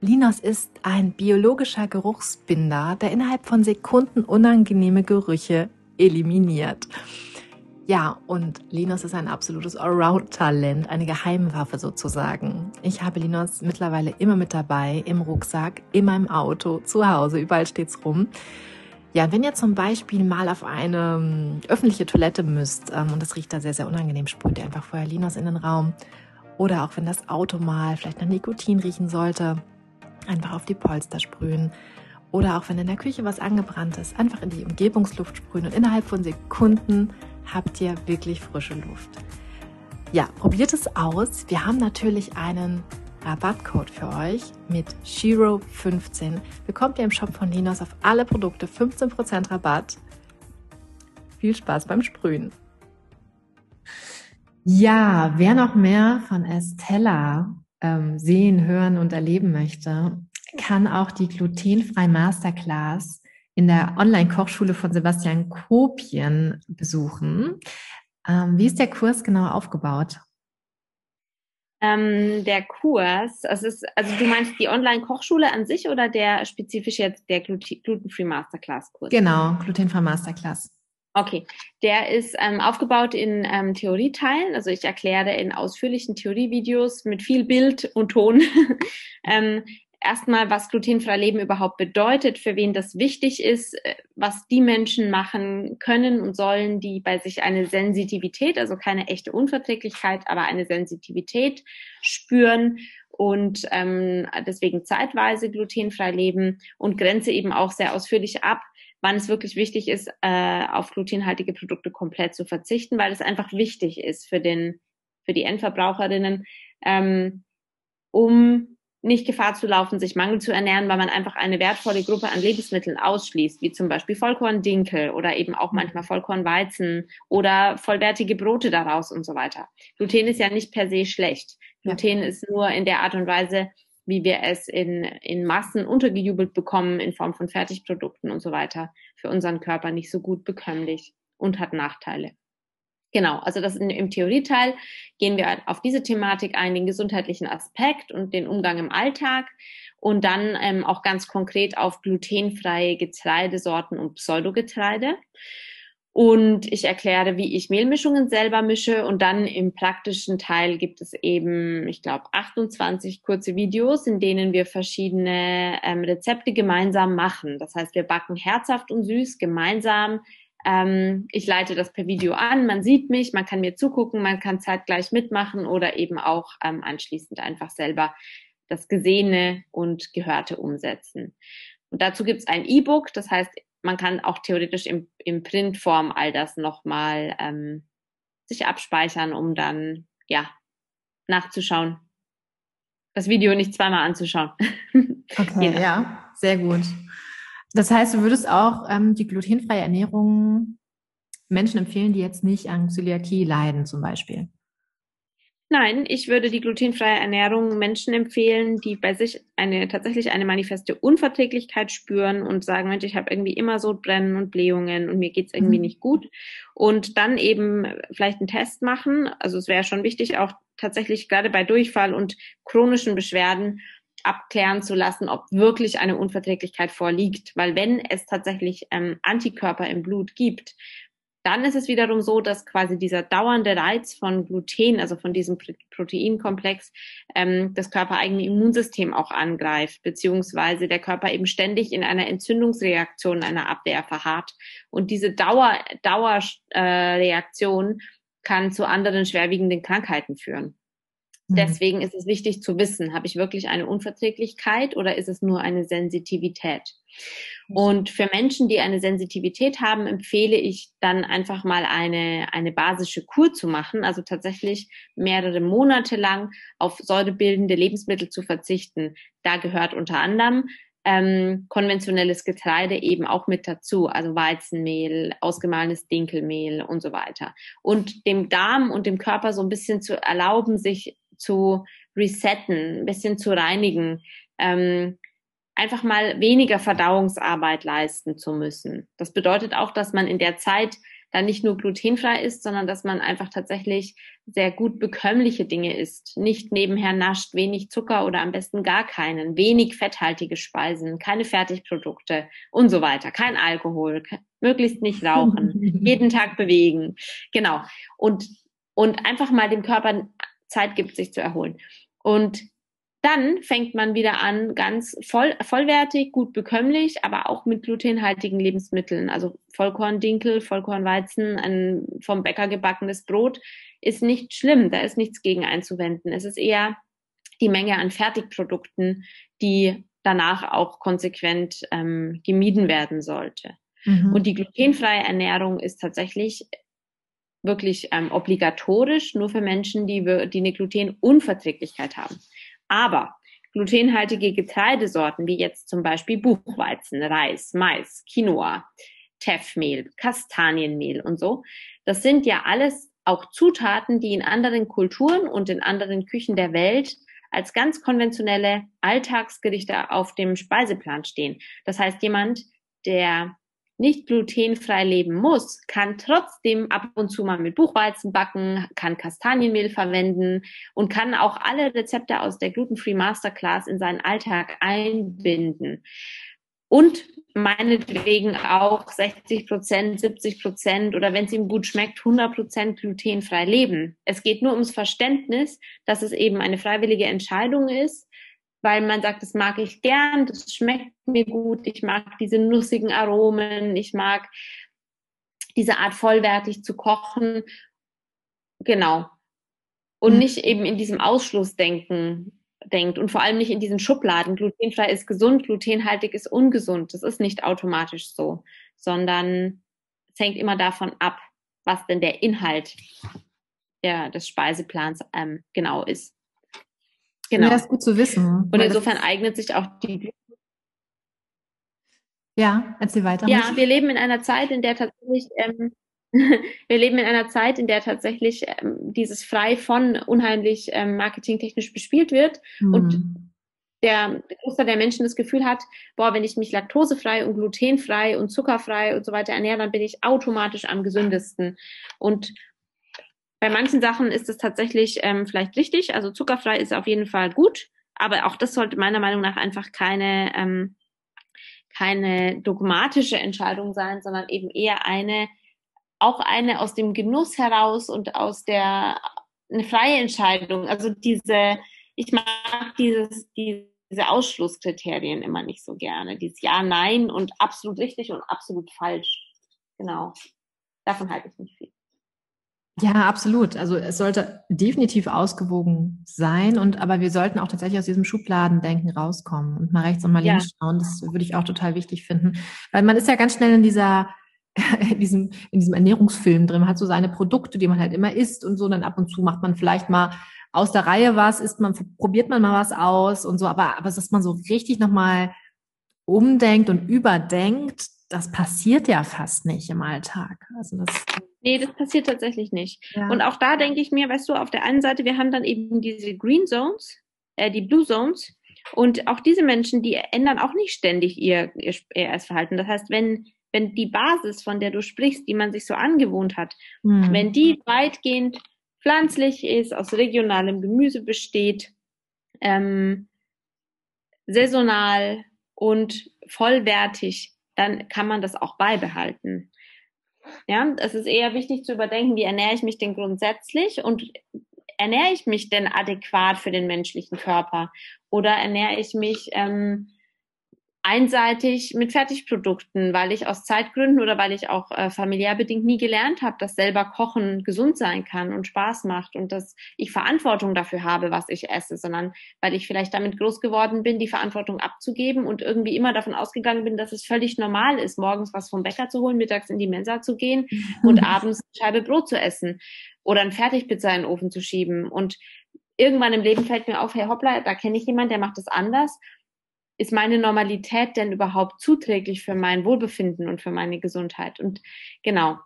Speaker 1: Linos ist ein biologischer Geruchsbinder, der innerhalb von Sekunden unangenehme Gerüche eliminiert. Ja, und Linus ist ein absolutes Allround-Talent, eine Geheimwaffe sozusagen. Ich habe Linus mittlerweile immer mit dabei, im Rucksack, immer im Auto, zu Hause, überall steht's rum. Ja, wenn ihr zum Beispiel mal auf eine ähm, öffentliche Toilette müsst ähm, und das riecht da sehr, sehr unangenehm, sprüht ihr einfach vorher Linus in den Raum. Oder auch wenn das Auto mal vielleicht nach Nikotin riechen sollte, einfach auf die Polster sprühen. Oder auch wenn in der Küche was angebrannt ist, einfach in die Umgebungsluft sprühen und innerhalb von Sekunden habt ihr wirklich frische Luft. Ja, probiert es aus. Wir haben natürlich einen Rabattcode für euch mit Shiro15 bekommt ihr im Shop von Linus auf alle Produkte 15% Rabatt. Viel Spaß beim Sprühen. Ja, wer noch mehr von Estella ähm, sehen, hören und erleben möchte, kann auch die glutenfrei Masterclass in der Online-Kochschule von Sebastian Kopien besuchen. Ähm, wie ist der Kurs genau aufgebaut?
Speaker 2: Ähm, der Kurs, also, ist, also du meinst die Online-Kochschule an sich oder der spezifisch jetzt der Gluten-Free Masterclass-Kurs?
Speaker 1: Genau, Gluten-Free Masterclass.
Speaker 2: Okay, der ist ähm, aufgebaut in ähm, Theorieteilen. Also ich erkläre in ausführlichen Theorievideos mit viel Bild und Ton ähm, erstmal, was glutenfrei Leben überhaupt bedeutet, für wen das wichtig ist, äh, was die Menschen machen können und sollen, die bei sich eine Sensitivität, also keine echte Unverträglichkeit, aber eine Sensitivität spüren und ähm, deswegen zeitweise glutenfrei leben und grenze eben auch sehr ausführlich ab, wann es wirklich wichtig ist, äh, auf glutenhaltige Produkte komplett zu verzichten, weil es einfach wichtig ist für den für die Endverbraucherinnen, ähm, um nicht Gefahr zu laufen, sich Mangel zu ernähren, weil man einfach eine wertvolle Gruppe an Lebensmitteln ausschließt, wie zum Beispiel Vollkorn-Dinkel oder eben auch manchmal Vollkornweizen oder vollwertige Brote daraus und so weiter. Gluten ist ja nicht per se schlecht. Gluten ja. ist nur in der Art und Weise, wie wir es in, in Massen untergejubelt bekommen in Form von Fertigprodukten und so weiter, für unseren Körper nicht so gut bekömmlich und hat Nachteile. Genau, also das in, im Theorieteil gehen wir auf diese Thematik ein, den gesundheitlichen Aspekt und den Umgang im Alltag und dann ähm, auch ganz konkret auf glutenfreie Getreidesorten und Pseudogetreide. Und ich erkläre, wie ich Mehlmischungen selber mische. Und dann im praktischen Teil gibt es eben, ich glaube, 28 kurze Videos, in denen wir verschiedene ähm, Rezepte gemeinsam machen. Das heißt, wir backen herzhaft und süß gemeinsam ähm, ich leite das per Video an, man sieht mich, man kann mir zugucken, man kann zeitgleich mitmachen oder eben auch ähm, anschließend einfach selber das Gesehene und Gehörte umsetzen. Und dazu gibt es ein E-Book, das heißt, man kann auch theoretisch im, im Printform all das nochmal ähm, sich abspeichern, um dann ja nachzuschauen. Das Video nicht zweimal anzuschauen.
Speaker 1: Okay, ja, sehr gut. Das heißt, du würdest auch ähm, die glutenfreie Ernährung Menschen empfehlen, die jetzt nicht an Zöliakie leiden, zum Beispiel?
Speaker 2: Nein, ich würde die glutenfreie Ernährung Menschen empfehlen, die bei sich eine tatsächlich eine manifeste Unverträglichkeit spüren und sagen, Mensch, ich habe irgendwie immer so Brennen und Blähungen und mir geht's irgendwie mhm. nicht gut. Und dann eben vielleicht einen Test machen. Also es wäre schon wichtig, auch tatsächlich gerade bei Durchfall und chronischen Beschwerden abklären zu lassen, ob wirklich eine Unverträglichkeit vorliegt. Weil wenn es tatsächlich ähm, Antikörper im Blut gibt, dann ist es wiederum so, dass quasi dieser dauernde Reiz von Gluten, also von diesem Proteinkomplex, ähm, das körpereigene Immunsystem auch angreift, beziehungsweise der Körper eben ständig in einer Entzündungsreaktion, einer Abwehr verharrt. Und diese Dauer, Dauerreaktion äh, kann zu anderen schwerwiegenden Krankheiten führen. Mhm. Deswegen ist es wichtig zu wissen, habe ich wirklich eine Unverträglichkeit oder ist es nur eine Sensitivität? Und für Menschen, die eine Sensitivität haben, empfehle ich dann einfach mal eine, eine basische Kur zu machen, also tatsächlich mehrere Monate lang auf säurebildende Lebensmittel zu verzichten. Da gehört unter anderem ähm, konventionelles Getreide eben auch mit dazu, also Weizenmehl, ausgemahlenes Dinkelmehl und so weiter. Und dem Darm und dem Körper so ein bisschen zu erlauben, sich zu resetten, ein bisschen zu reinigen, ähm, einfach mal weniger Verdauungsarbeit leisten zu müssen. Das bedeutet auch, dass man in der Zeit dann nicht nur glutenfrei ist, sondern dass man einfach tatsächlich sehr gut bekömmliche Dinge isst. Nicht nebenher nascht, wenig Zucker oder am besten gar keinen, wenig fetthaltige Speisen, keine Fertigprodukte und so weiter, kein Alkohol, möglichst nicht rauchen, jeden Tag bewegen. Genau. Und, und einfach mal dem Körper Zeit gibt, sich zu erholen. Und dann fängt man wieder an, ganz voll, vollwertig, gut bekömmlich, aber auch mit glutenhaltigen Lebensmitteln. Also Vollkorndinkel, Vollkornweizen, ein vom Bäcker gebackenes Brot ist nicht schlimm. Da ist nichts gegen einzuwenden. Es ist eher die Menge an Fertigprodukten, die danach auch konsequent ähm, gemieden werden sollte. Mhm. Und die glutenfreie Ernährung ist tatsächlich wirklich ähm, obligatorisch nur für Menschen, die, die eine Glutenunverträglichkeit haben. Aber glutenhaltige Getreidesorten wie jetzt zum Beispiel Buchweizen, Reis, Mais, Quinoa, Teffmehl, Kastanienmehl und so, das sind ja alles auch Zutaten, die in anderen Kulturen und in anderen Küchen der Welt als ganz konventionelle Alltagsgerichte auf dem Speiseplan stehen. Das heißt, jemand, der nicht glutenfrei leben muss, kann trotzdem ab und zu mal mit Buchweizen backen, kann Kastanienmehl verwenden und kann auch alle Rezepte aus der Gluten-Free Masterclass in seinen Alltag einbinden. Und meinetwegen auch 60 Prozent, 70 Prozent oder wenn es ihm gut schmeckt, 100 Prozent glutenfrei leben. Es geht nur ums Verständnis, dass es eben eine freiwillige Entscheidung ist weil man sagt, das mag ich gern, das schmeckt mir gut, ich mag diese nussigen Aromen, ich mag diese Art vollwertig zu kochen. Genau. Und mhm. nicht eben in diesem Ausschlussdenken denkt und vor allem nicht in diesen Schubladen. Glutenfrei ist gesund, glutenhaltig ist ungesund. Das ist nicht automatisch so, sondern es hängt immer davon ab, was denn der Inhalt der, des Speiseplans ähm, genau ist.
Speaker 1: Genau. Ja, ist gut zu wissen.
Speaker 2: Und insofern eignet sich auch die.
Speaker 1: Ja, erzähl weiter.
Speaker 2: Ja, wir leben in einer Zeit, in der tatsächlich, ähm, wir leben in einer Zeit, in der tatsächlich ähm, dieses frei von unheimlich ähm, marketingtechnisch bespielt wird mhm. und der Großteil der Menschen das Gefühl hat, boah, wenn ich mich laktosefrei und glutenfrei und zuckerfrei und so weiter ernähre, dann bin ich automatisch am gesündesten. Und bei manchen Sachen ist es tatsächlich ähm, vielleicht richtig. Also zuckerfrei ist auf jeden Fall gut, aber auch das sollte meiner Meinung nach einfach keine ähm, keine dogmatische Entscheidung sein, sondern eben eher eine auch eine aus dem Genuss heraus und aus der eine freie Entscheidung. Also diese ich mag dieses diese Ausschlusskriterien immer nicht so gerne. Dieses Ja, Nein und absolut richtig und absolut falsch. Genau. Davon halte ich nicht viel.
Speaker 1: Ja, absolut. Also es sollte definitiv ausgewogen sein und aber wir sollten auch tatsächlich aus diesem Schubladendenken rauskommen und mal rechts und mal links ja. schauen. Das würde ich auch total wichtig finden, weil man ist ja ganz schnell in dieser in diesem in diesem Ernährungsfilm drin. Man hat so seine Produkte, die man halt immer isst und so. Und dann ab und zu macht man vielleicht mal aus der Reihe was, isst man probiert man mal was aus und so. Aber aber dass man so richtig noch mal umdenkt und überdenkt, das passiert ja fast nicht im Alltag.
Speaker 2: Also das nee, das passiert tatsächlich nicht. Ja. Und auch da denke ich mir, weißt du, auf der einen Seite, wir haben dann eben diese Green Zones, äh, die Blue Zones. Und auch diese Menschen, die ändern auch nicht ständig ihr, ihr, ihr Essverhalten. Das heißt, wenn, wenn die Basis, von der du sprichst, die man sich so angewohnt hat, hm. wenn die weitgehend pflanzlich ist, aus regionalem Gemüse besteht, ähm, saisonal und vollwertig, dann kann man das auch beibehalten. Ja, es ist eher wichtig zu überdenken, wie ernähre ich mich denn grundsätzlich und ernähre ich mich denn adäquat für den menschlichen Körper? Oder ernähre ich mich ähm, einseitig mit Fertigprodukten, weil ich aus Zeitgründen oder weil ich auch äh, familiär bedingt nie gelernt habe, dass selber Kochen gesund sein kann und Spaß macht und dass ich Verantwortung dafür habe, was ich esse, sondern weil ich vielleicht damit groß geworden bin, die Verantwortung abzugeben und irgendwie immer davon ausgegangen bin, dass es völlig normal ist, morgens was vom Bäcker zu holen, mittags in die Mensa zu gehen und abends eine Scheibe Brot zu essen oder ein Fertigpizza in den Ofen zu schieben. Und irgendwann im Leben fällt mir auf, hey hoppla, da kenne ich jemanden, der macht das anders ist meine Normalität denn überhaupt zuträglich für mein Wohlbefinden und für meine Gesundheit? Und genau,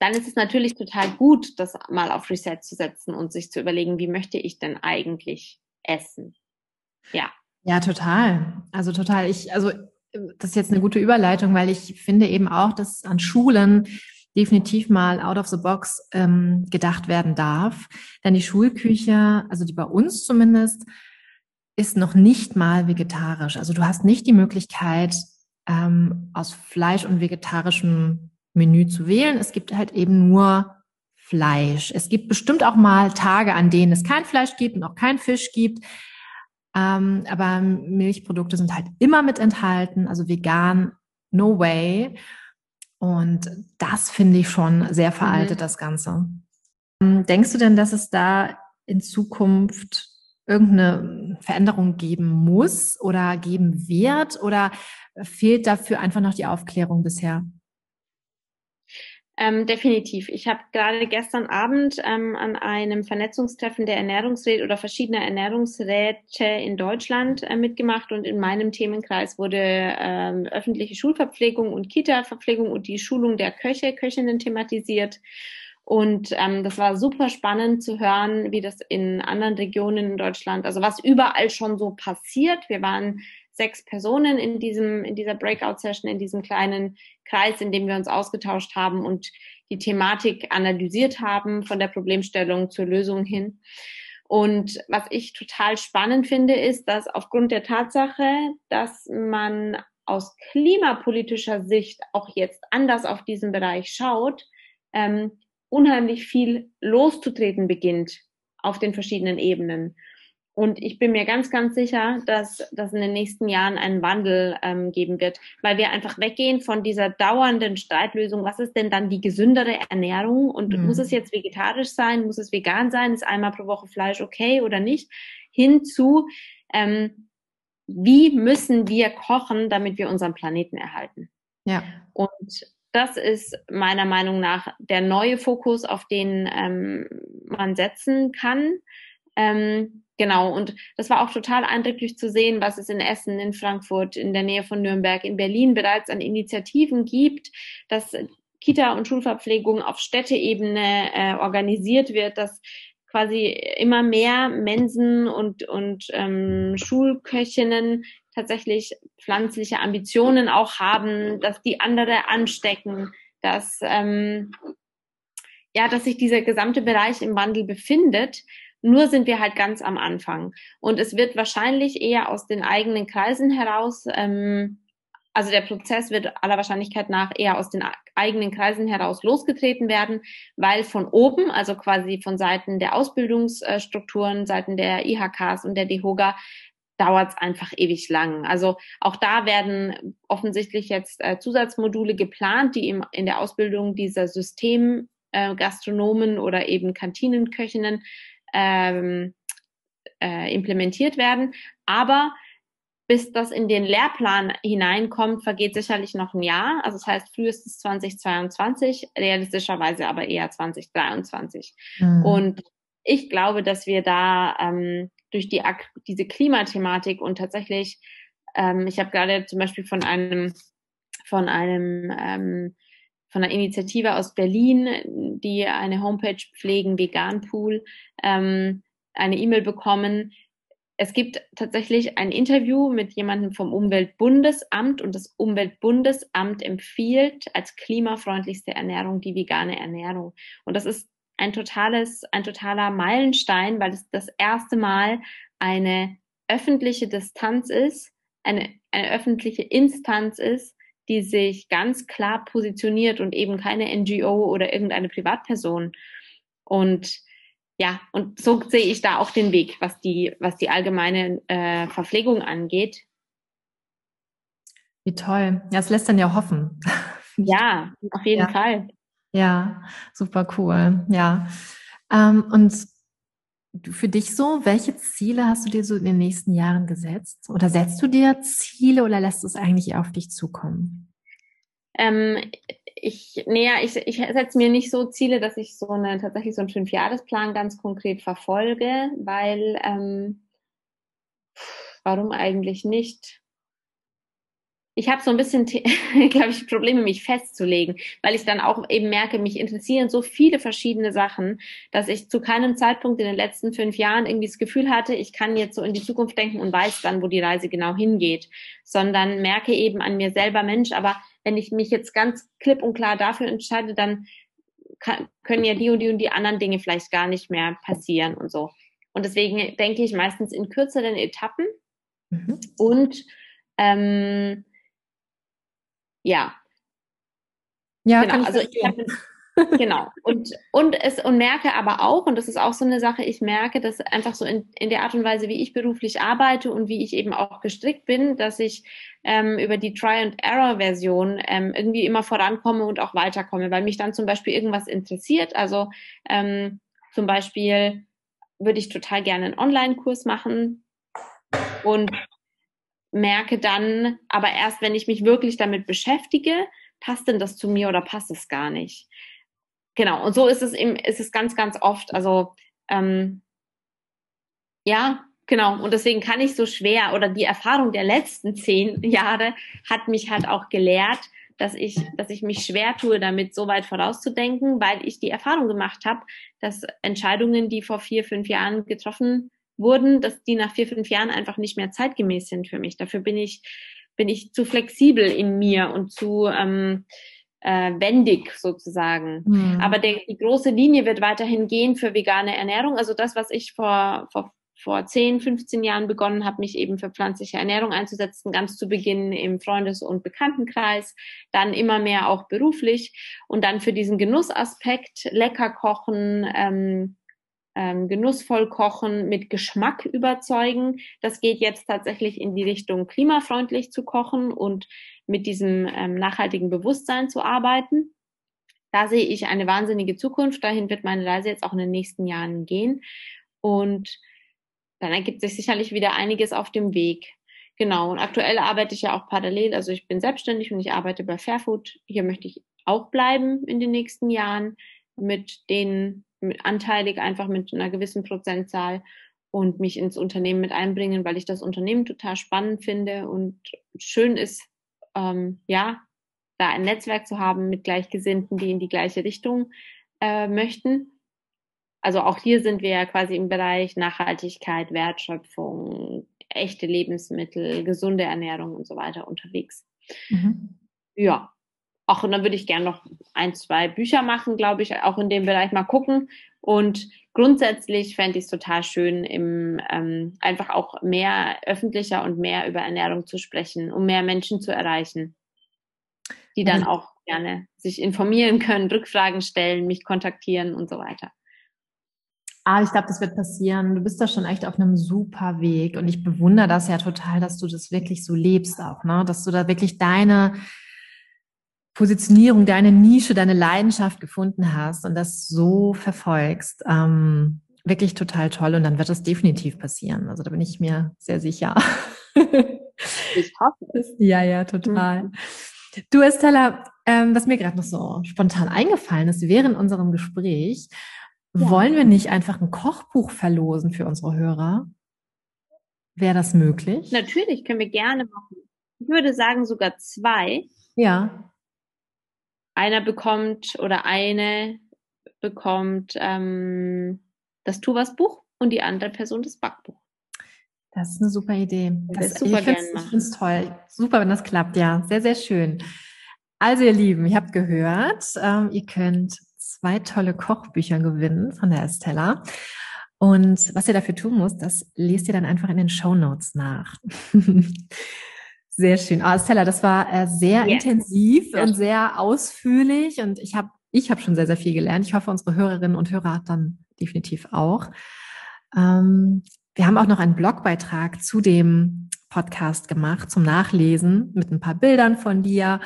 Speaker 2: dann ist es natürlich total gut, das mal auf Reset zu setzen und sich zu überlegen, wie möchte ich denn eigentlich essen? Ja.
Speaker 1: Ja, total. Also total. Ich, also das ist jetzt eine gute Überleitung, weil ich finde eben auch, dass an Schulen definitiv mal out of the box ähm, gedacht werden darf. Denn die Schulküche, also die bei uns zumindest, ist noch nicht mal vegetarisch. Also du hast nicht die Möglichkeit, ähm, aus Fleisch und vegetarischem Menü zu wählen. Es gibt halt eben nur Fleisch. Es gibt bestimmt auch mal Tage, an denen es kein Fleisch gibt und auch kein Fisch gibt. Ähm, aber Milchprodukte sind halt immer mit enthalten, also vegan, no way. Und das finde ich schon sehr veraltet, mhm. das Ganze. Ähm, denkst du denn, dass es da in Zukunft irgendeine Veränderung geben muss oder geben wird? Oder fehlt dafür einfach noch die Aufklärung bisher?
Speaker 2: Ähm, definitiv. Ich habe gerade gestern Abend ähm, an einem Vernetzungstreffen der Ernährungsräte oder verschiedener Ernährungsräte in Deutschland äh, mitgemacht und in meinem Themenkreis wurde ähm, öffentliche Schulverpflegung und Kita-Verpflegung und die Schulung der Köche, Köchinnen thematisiert. Und ähm, das war super spannend zu hören, wie das in anderen Regionen in Deutschland, also was überall schon so passiert. Wir waren sechs Personen in diesem, in dieser Breakout-Session, in diesem kleinen Kreis, in dem wir uns ausgetauscht haben und die Thematik analysiert haben von der Problemstellung zur Lösung hin. Und was ich total spannend finde, ist, dass aufgrund der Tatsache, dass man aus klimapolitischer Sicht auch jetzt anders auf diesen Bereich schaut, ähm, unheimlich viel loszutreten beginnt auf den verschiedenen Ebenen. Und ich bin mir ganz, ganz sicher, dass das in den nächsten Jahren einen Wandel ähm, geben wird, weil wir einfach weggehen von dieser dauernden Streitlösung. Was ist denn dann die gesündere Ernährung? Und mhm. muss es jetzt vegetarisch sein? Muss es vegan sein? Ist einmal pro Woche Fleisch okay oder nicht? Hinzu, ähm, wie müssen wir kochen, damit wir unseren Planeten erhalten? Ja. Und das ist meiner Meinung nach der neue Fokus, auf den ähm, man setzen kann. Ähm, genau, und das war auch total eindrücklich zu sehen, was es in Essen, in Frankfurt, in der Nähe von Nürnberg, in Berlin bereits an Initiativen gibt, dass Kita- und Schulverpflegung auf Städteebene äh, organisiert wird, dass quasi immer mehr Mensen und, und ähm, Schulköchinnen tatsächlich pflanzliche Ambitionen auch haben, dass die andere anstecken, dass ähm, ja, dass sich dieser gesamte Bereich im Wandel befindet. Nur sind wir halt ganz am Anfang. Und es wird wahrscheinlich eher aus den eigenen Kreisen heraus, ähm, also der Prozess wird aller Wahrscheinlichkeit nach eher aus den eigenen Kreisen heraus losgetreten werden, weil von oben, also quasi von Seiten der Ausbildungsstrukturen, Seiten der IHKs und der DEHOGA, dauert es einfach ewig lang. Also auch da werden offensichtlich jetzt äh, Zusatzmodule geplant, die im, in der Ausbildung dieser Systemgastronomen äh, oder eben Kantinenköchinnen ähm, äh, implementiert werden. Aber bis das in den Lehrplan hineinkommt, vergeht sicherlich noch ein Jahr. Also das heißt frühestens 2022, realistischerweise aber eher 2023. Mhm. Und ich glaube, dass wir da ähm, durch die diese Klimathematik und tatsächlich, ähm, ich habe gerade zum Beispiel von einem von einem ähm, von einer Initiative aus Berlin, die eine Homepage pflegen, Vegan Pool, ähm, eine E-Mail bekommen. Es gibt tatsächlich ein Interview mit jemandem vom Umweltbundesamt und das Umweltbundesamt empfiehlt als klimafreundlichste Ernährung die vegane Ernährung. Und das ist ein totales, ein totaler Meilenstein, weil es das erste Mal eine öffentliche Distanz ist, eine, eine öffentliche Instanz ist, die sich ganz klar positioniert und eben keine NGO oder irgendeine Privatperson. Und ja, und so sehe ich da auch den Weg, was die, was die allgemeine äh, Verpflegung angeht.
Speaker 1: Wie toll. Ja, es lässt dann ja hoffen.
Speaker 2: Ja, auf jeden ja. Fall.
Speaker 1: Ja, super cool. Ja. Ähm, und für dich so, welche Ziele hast du dir so in den nächsten Jahren gesetzt? Oder setzt du dir Ziele oder lässt es eigentlich auf dich zukommen?
Speaker 2: Ähm, ich, naja, ich, ich setze mir nicht so Ziele, dass ich so eine, tatsächlich so einen Fünfjahresplan ganz konkret verfolge, weil, ähm, warum eigentlich nicht? Ich habe so ein bisschen, glaube ich, Probleme, mich festzulegen, weil ich dann auch eben merke, mich interessieren so viele verschiedene Sachen, dass ich zu keinem Zeitpunkt in den letzten fünf Jahren irgendwie das Gefühl hatte, ich kann jetzt so in die Zukunft denken und weiß dann, wo die Reise genau hingeht, sondern merke eben an mir selber, Mensch, aber wenn ich mich jetzt ganz klipp und klar dafür entscheide, dann kann, können ja die und die und die anderen Dinge vielleicht gar nicht mehr passieren und so. Und deswegen denke ich meistens in kürzeren Etappen mhm. und ähm, ja.
Speaker 1: Ja, genau. also ich habe
Speaker 2: genau. Und, und es und merke aber auch, und das ist auch so eine Sache, ich merke, dass einfach so in, in der Art und Weise, wie ich beruflich arbeite und wie ich eben auch gestrickt bin, dass ich ähm, über die Try-and-Error-Version ähm, irgendwie immer vorankomme und auch weiterkomme, weil mich dann zum Beispiel irgendwas interessiert. Also ähm, zum Beispiel würde ich total gerne einen Online-Kurs machen und merke dann, aber erst wenn ich mich wirklich damit beschäftige, passt denn das zu mir oder passt es gar nicht? Genau, und so ist es eben, ist es ganz, ganz oft. Also ähm, ja, genau. Und deswegen kann ich so schwer oder die Erfahrung der letzten zehn Jahre hat mich halt auch gelehrt, dass ich, dass ich mich schwer tue, damit so weit vorauszudenken, weil ich die Erfahrung gemacht habe, dass Entscheidungen, die vor vier, fünf Jahren getroffen wurden, dass die nach vier, fünf Jahren einfach nicht mehr zeitgemäß sind für mich. Dafür bin ich, bin ich zu flexibel in mir und zu ähm, äh, wendig sozusagen. Mhm. Aber der, die große Linie wird weiterhin gehen für vegane Ernährung. Also das, was ich vor, vor, vor 10, 15 Jahren begonnen habe, mich eben für pflanzliche Ernährung einzusetzen, ganz zu Beginn im Freundes- und Bekanntenkreis, dann immer mehr auch beruflich und dann für diesen Genussaspekt, lecker kochen, ähm, ähm, genussvoll kochen, mit Geschmack überzeugen. Das geht jetzt tatsächlich in die Richtung klimafreundlich zu kochen und mit diesem ähm, nachhaltigen Bewusstsein zu arbeiten. Da sehe ich eine wahnsinnige Zukunft. Dahin wird meine Reise jetzt auch in den nächsten Jahren gehen. Und dann ergibt sich sicherlich wieder einiges auf dem Weg. Genau. Und aktuell arbeite ich ja auch parallel. Also ich bin selbstständig und ich arbeite bei Fairfood. Hier möchte ich auch bleiben in den nächsten Jahren mit den anteilig einfach mit einer gewissen Prozentzahl und mich ins Unternehmen mit einbringen, weil ich das Unternehmen total spannend finde und schön ist, ähm, ja, da ein Netzwerk zu haben mit Gleichgesinnten, die in die gleiche Richtung äh, möchten. Also auch hier sind wir ja quasi im Bereich Nachhaltigkeit, Wertschöpfung, echte Lebensmittel, gesunde Ernährung und so weiter unterwegs. Mhm. Ja, Ach, und dann würde ich gerne noch ein, zwei Bücher machen, glaube ich, auch in dem Bereich mal gucken. Und grundsätzlich fände ich es total schön, im, ähm, einfach auch mehr öffentlicher und mehr über Ernährung zu sprechen, um mehr Menschen zu erreichen, die dann mhm. auch gerne sich informieren können, Rückfragen stellen, mich kontaktieren und so weiter.
Speaker 1: Ah, ich glaube, das wird passieren. Du bist da schon echt auf einem super Weg und ich bewundere das ja total, dass du das wirklich so lebst auch, ne? Dass du da wirklich deine Positionierung, deine Nische, deine Leidenschaft gefunden hast und das so verfolgst, ähm, wirklich total toll und dann wird das definitiv passieren. Also da bin ich mir sehr sicher.
Speaker 2: Ich hoffe es.
Speaker 1: Ja, ja, total. Mhm. Du, Estella, ähm, was mir gerade noch so spontan eingefallen ist, während unserem Gespräch, ja. wollen wir nicht einfach ein Kochbuch verlosen für unsere Hörer? Wäre das möglich?
Speaker 2: Natürlich, können wir gerne machen. Ich würde sagen sogar zwei.
Speaker 1: Ja
Speaker 2: einer bekommt oder eine bekommt ähm, das Tu was Buch und die andere Person das Backbuch.
Speaker 1: Das ist eine super Idee.
Speaker 2: Das, das super
Speaker 1: ich finde es toll. Super, wenn das klappt, ja. Sehr, sehr schön. Also ihr Lieben, ihr habt gehört, ähm, ihr könnt zwei tolle Kochbücher gewinnen von der Estella. Und was ihr dafür tun müsst, das lest ihr dann einfach in den Show Notes nach. Sehr schön. Ah, Stella, das war äh, sehr yes. intensiv ja. und sehr ausführlich und ich habe ich hab schon sehr, sehr viel gelernt. Ich hoffe, unsere Hörerinnen und Hörer dann definitiv auch. Ähm, wir haben auch noch einen Blogbeitrag zu dem Podcast gemacht, zum Nachlesen mit ein paar Bildern von dir.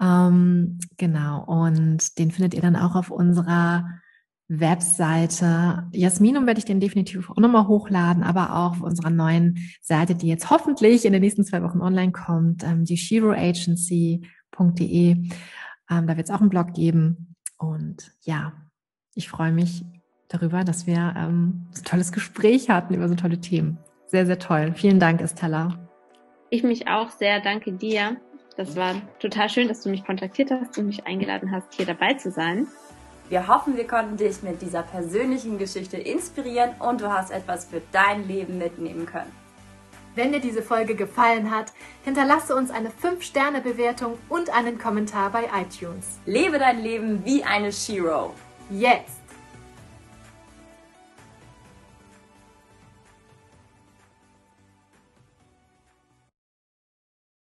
Speaker 1: Ähm, genau, und den findet ihr dann auch auf unserer Webseite. Jasminum werde ich den definitiv auch nochmal hochladen, aber auch auf unserer neuen Seite, die jetzt hoffentlich in den nächsten zwei Wochen online kommt, ähm, die shiroagency.de. Ähm, da wird es auch einen Blog geben. Und ja, ich freue mich darüber, dass wir ähm, so ein tolles Gespräch hatten über so tolle Themen. Sehr, sehr toll. Vielen Dank, Estella.
Speaker 2: Ich mich auch sehr. Danke dir. Das war total schön, dass du mich kontaktiert hast und mich eingeladen hast, hier dabei zu sein.
Speaker 3: Wir hoffen, wir konnten dich mit dieser persönlichen Geschichte inspirieren und du hast etwas für dein Leben mitnehmen können.
Speaker 1: Wenn dir diese Folge gefallen hat, hinterlasse uns eine 5-Sterne-Bewertung und einen Kommentar bei iTunes.
Speaker 3: Lebe dein Leben wie eine Shiro.
Speaker 1: Jetzt!